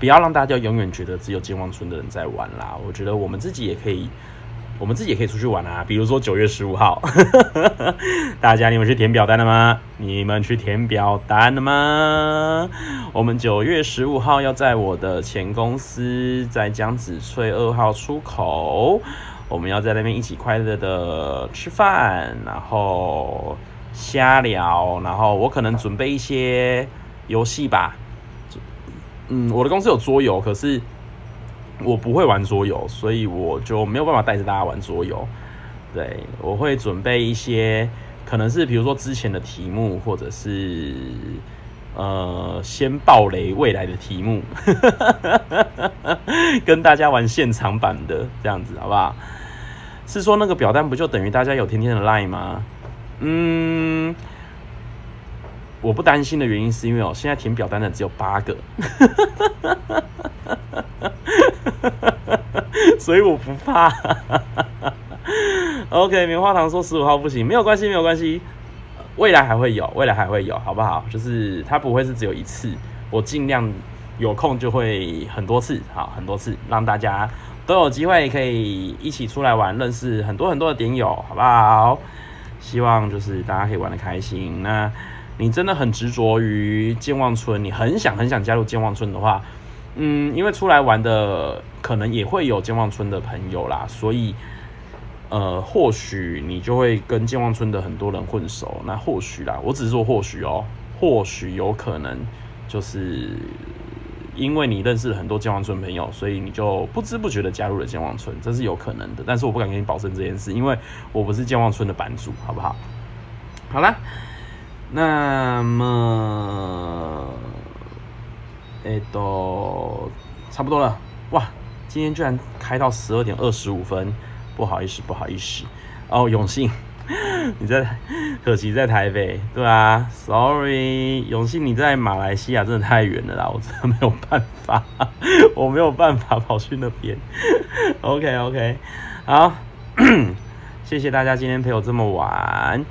不要让大家永远觉得只有健忘村的人在玩啦！我觉得我们自己也可以，我们自己也可以出去玩啊。比如说九月十五号，大家你们去填表单了吗？你们去填表单了吗？我们九月十五号要在我的前公司，在江子翠二号出口，我们要在那边一起快乐的吃饭，然后瞎聊，然后我可能准备一些游戏吧。嗯，我的公司有桌游，可是我不会玩桌游，所以我就没有办法带着大家玩桌游。对，我会准备一些，可能是比如说之前的题目，或者是呃先爆雷未来的题目，跟大家玩现场版的这样子，好不好？是说那个表单不就等于大家有天天的 line 吗？嗯。我不担心的原因是因为哦，现在填表单的只有八个，所以我不怕。OK，棉花糖说十五号不行，没有关系，没有关系，未来还会有，未来还会有，好不好？就是它不会是只有一次，我尽量有空就会很多次，好，很多次，让大家都有机会可以一起出来玩，认识很多很多的点友，好不好？希望就是大家可以玩得开心。那。你真的很执着于健忘村，你很想很想加入健忘村的话，嗯，因为出来玩的可能也会有健忘村的朋友啦，所以，呃，或许你就会跟健忘村的很多人混熟。那或许啦，我只是说或许哦，或许有可能就是因为你认识了很多健忘村朋友，所以你就不知不觉的加入了健忘村，这是有可能的。但是我不敢给你保证这件事，因为我不是健忘村的版主，好不好？好啦。那么，哎，都差不多了哇！今天居然开到十二点二十五分，不好意思，不好意思哦。永信，你在，可惜在台北，对啊，sorry，永信你在马来西亚真的太远了啦，我真的没有办法，我没有办法跑去那边。OK OK，好，谢谢大家今天陪我这么晚。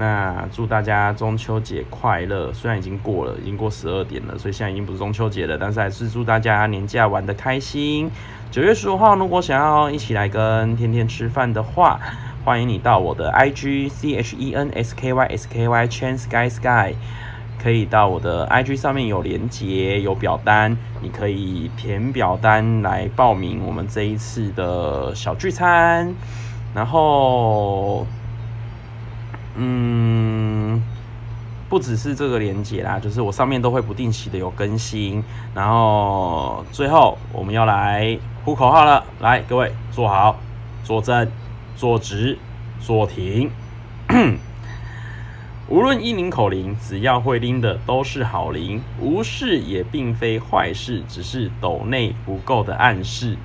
那祝大家中秋节快乐！虽然已经过了，已经过十二点了，所以现在已经不是中秋节了，但是还是祝大家年假玩得开心。九月十五号，如果想要一起来跟天天吃饭的话，欢迎你到我的 IG C H E N S K Y S K Y Chen Sky Sky，可以到我的 IG 上面有连结，有表单，你可以填表单来报名我们这一次的小聚餐，然后。嗯，不只是这个连接啦，就是我上面都会不定期的有更新。然后最后我们要来呼口号了，来，各位坐好，坐正，坐直，坐停。无论一零口零，只要会拎的都是好零，无视也并非坏事，只是抖内不够的暗示。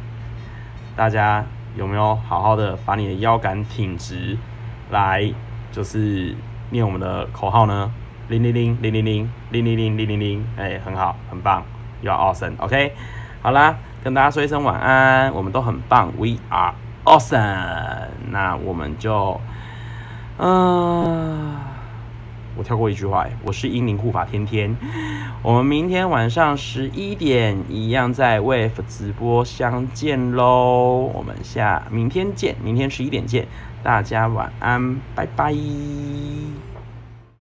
大家有没有好好的把你的腰杆挺直来？就是念我们的口号呢，零零零零零零零零零零零零，哎，很好，很棒，You are awesome，OK，好啦，跟大家说一声晚安，我们都很棒，We are awesome，那我们就，嗯，我跳过一句话，我是英灵护法天天，我们明天晚上十一点一样在 Wave 直播相见喽，我们下明天见，明天十一点见。大家晚安，拜拜。